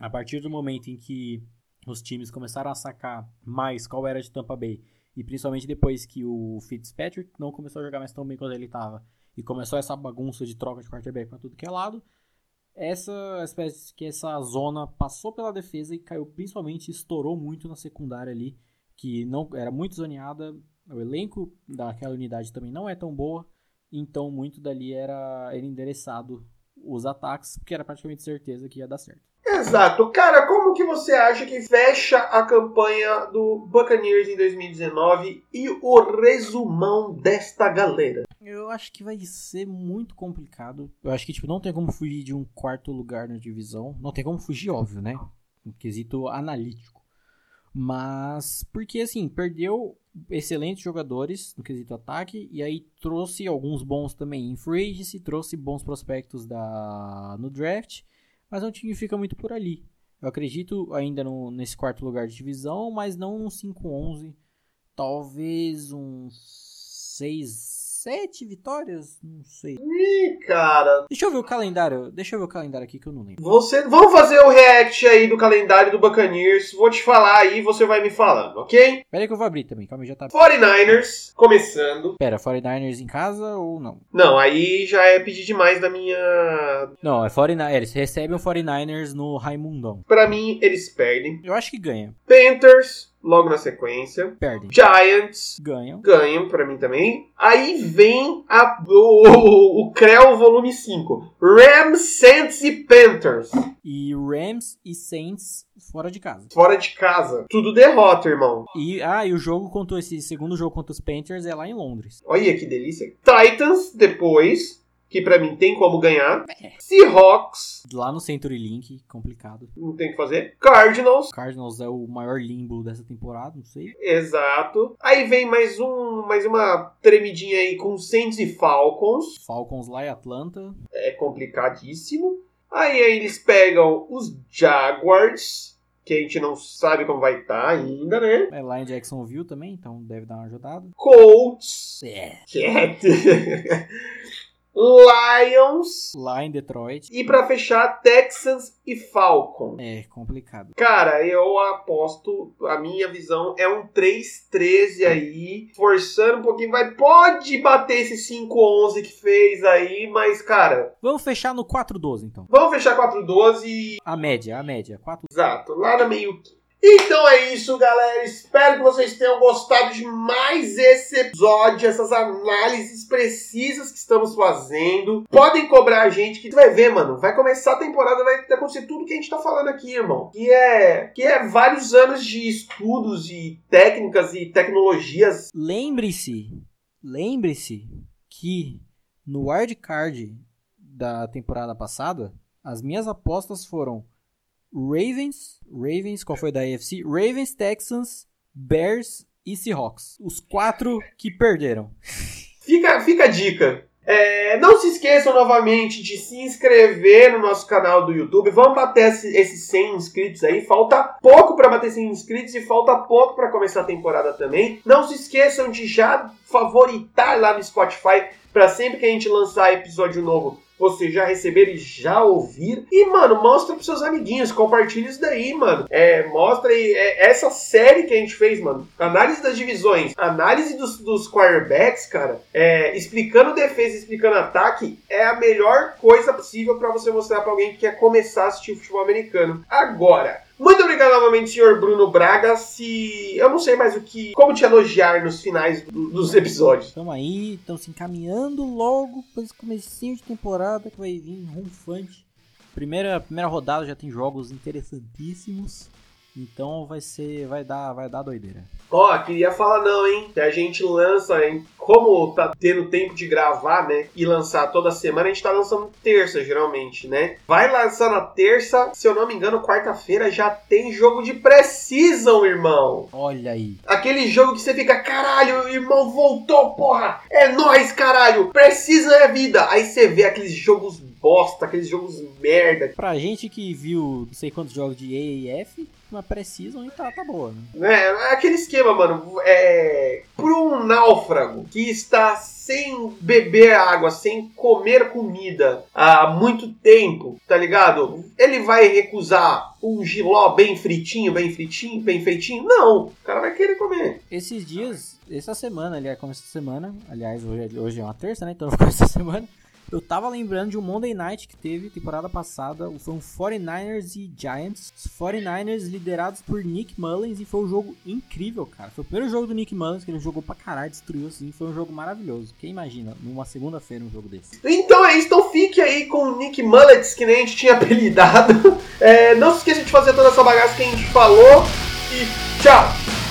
A partir do momento em que os times começaram a sacar mais qual era de Tampa Bay, e principalmente depois que o Fitzpatrick não começou a jogar mais tão bem quanto ele estava, e começou essa bagunça de troca de quarterback para tudo que é lado, essa espécie que essa zona passou pela defesa e caiu principalmente, estourou muito na secundária ali, que não era muito zoneada, o elenco daquela unidade também não é tão boa, então muito dali era, era endereçado os ataques, porque era praticamente certeza que ia dar certo. Exato. Cara, como que você acha que fecha a campanha do Buccaneers em 2019 e o resumão desta galera? Eu acho que vai ser muito complicado. Eu acho que tipo, não tem como fugir de um quarto lugar na divisão. Não tem como fugir, óbvio, né? Um quesito analítico. Mas, porque assim, perdeu excelentes jogadores no quesito ataque e aí trouxe alguns bons também em free agency, trouxe bons prospectos da no draft mas é um time fica muito por ali. Eu acredito ainda no, nesse quarto lugar de divisão, mas não um 5-11. Talvez uns 6 sete vitórias? Não sei. Ih, cara. Deixa eu ver o calendário. Deixa eu ver o calendário aqui que eu não lembro. Você, vamos fazer o react aí do calendário do Buccaneers. Vou te falar aí você vai me falando, ok? Pera aí que eu vou abrir também. Calma aí, já tá. 49ers, começando. Pera, 49ers em casa ou não? Não, aí já é pedir demais da minha. Não, é 49ers. Eles recebem o 49ers no Raimundão. Pra mim, eles perdem. Eu acho que ganha. Panthers, logo na sequência. Perdem. Giants Ganham. ganham pra mim também. Aí vem a, o, o, o Creu volume 5. Rams, Saints e Panthers. E Rams e Saints fora de casa. Fora de casa. Tudo derrota, irmão. E, ah, e o jogo contra esse segundo jogo contra os Panthers é lá em Londres. Olha que delícia. Titans depois. Que pra mim tem como ganhar. É. Seahawks. Lá no Century Link, complicado. Não tem o que fazer. Cardinals. Cardinals é o maior limbo dessa temporada, não sei. Exato. Aí vem mais um, mais uma tremidinha aí com Saints e Falcons. Falcons lá em Atlanta. É complicadíssimo. Aí, aí eles pegam os Jaguars, que a gente não sabe como vai estar ainda, né? É lá em Jacksonville também, então deve dar uma ajudada. Colts, É. Cat, Lions Lá em Detroit. e pra fechar Texans e Falcons. É complicado. Cara, eu aposto, a minha visão é um 3-13 aí, forçando um pouquinho, vai, pode bater esse 5-11 que fez aí, mas, cara, Vamos fechar no 4-12 então. vamos fechar 4-12 e A média, a média. 4 Exato, lá na meio. Então é isso, galera. Espero que vocês tenham gostado de mais esse episódio, essas análises precisas que estamos fazendo. Podem cobrar a gente, que tu vai ver, mano. Vai começar a temporada, vai acontecer tudo que a gente tá falando aqui, irmão. Que é, que é vários anos de estudos e técnicas e tecnologias. Lembre-se, lembre-se que no wildcard da temporada passada, as minhas apostas foram Ravens, Ravens, qual foi da AFC? Ravens, Texans, Bears e Seahawks. Os quatro que perderam. Fica, fica a dica. É, não se esqueçam novamente de se inscrever no nosso canal do YouTube. Vamos bater esse- esses 100 inscritos aí. Falta pouco para bater 100 inscritos e falta pouco para começar a temporada também. Não se esqueçam de já favoritar lá no Spotify para sempre que a gente lançar episódio novo você já receber e já ouvir. E, mano, mostra pros seus amiguinhos, compartilha isso daí, mano. É, mostra aí, é, essa série que a gente fez, mano. Análise das divisões, análise dos, dos quarterbacks, cara. É, explicando defesa, explicando ataque, é a melhor coisa possível pra você mostrar pra alguém que quer começar a assistir futebol americano. Agora, Muito obrigado novamente, senhor Bruno Braga. Se eu não sei mais o que, como te elogiar nos finais dos episódios. Estamos aí, estamos se encaminhando logo para esse comecinho de temporada que vai vir rumfante. Primeira, primeira rodada já tem jogos interessantíssimos. Então vai ser, vai dar, vai dar doideira. Ó, oh, queria falar não, hein? Que a gente lança, hein? Como tá tendo tempo de gravar, né? E lançar toda semana, a gente tá lançando terça, geralmente, né? Vai lançar na terça, se eu não me engano, quarta-feira já tem jogo de Precision, irmão. Olha aí. Aquele jogo que você fica, caralho, irmão, voltou, porra! É nós, caralho! Precision é vida! Aí você vê aqueles jogos bosta, aqueles jogos merda. Pra gente que viu não sei quantos jogos de EAF, uma Precision e tá, tá boa, né? É, é aquele esquema, mano. É. Por um náufrago que está sem beber água, sem comer comida há muito tempo, tá ligado? Ele vai recusar um giló bem fritinho, bem fritinho, bem feitinho? Não, o cara vai querer comer. Esses dias, essa semana, aliás, começa essa semana, aliás, hoje é, hoje é uma terça, né? Então começa essa semana. Eu tava lembrando de um Monday Night que teve temporada passada. Foi um 49ers e Giants. Os 49ers liderados por Nick Mullins e foi um jogo incrível, cara. Foi o primeiro jogo do Nick Mullins que ele jogou pra caralho, destruiu assim. Foi um jogo maravilhoso. Quem imagina numa segunda-feira um jogo desse? Então é isso. Então fique aí com o Nick Mullins, que nem a gente tinha apelidado. É, não se esqueça de fazer toda essa bagaça que a gente falou. E tchau!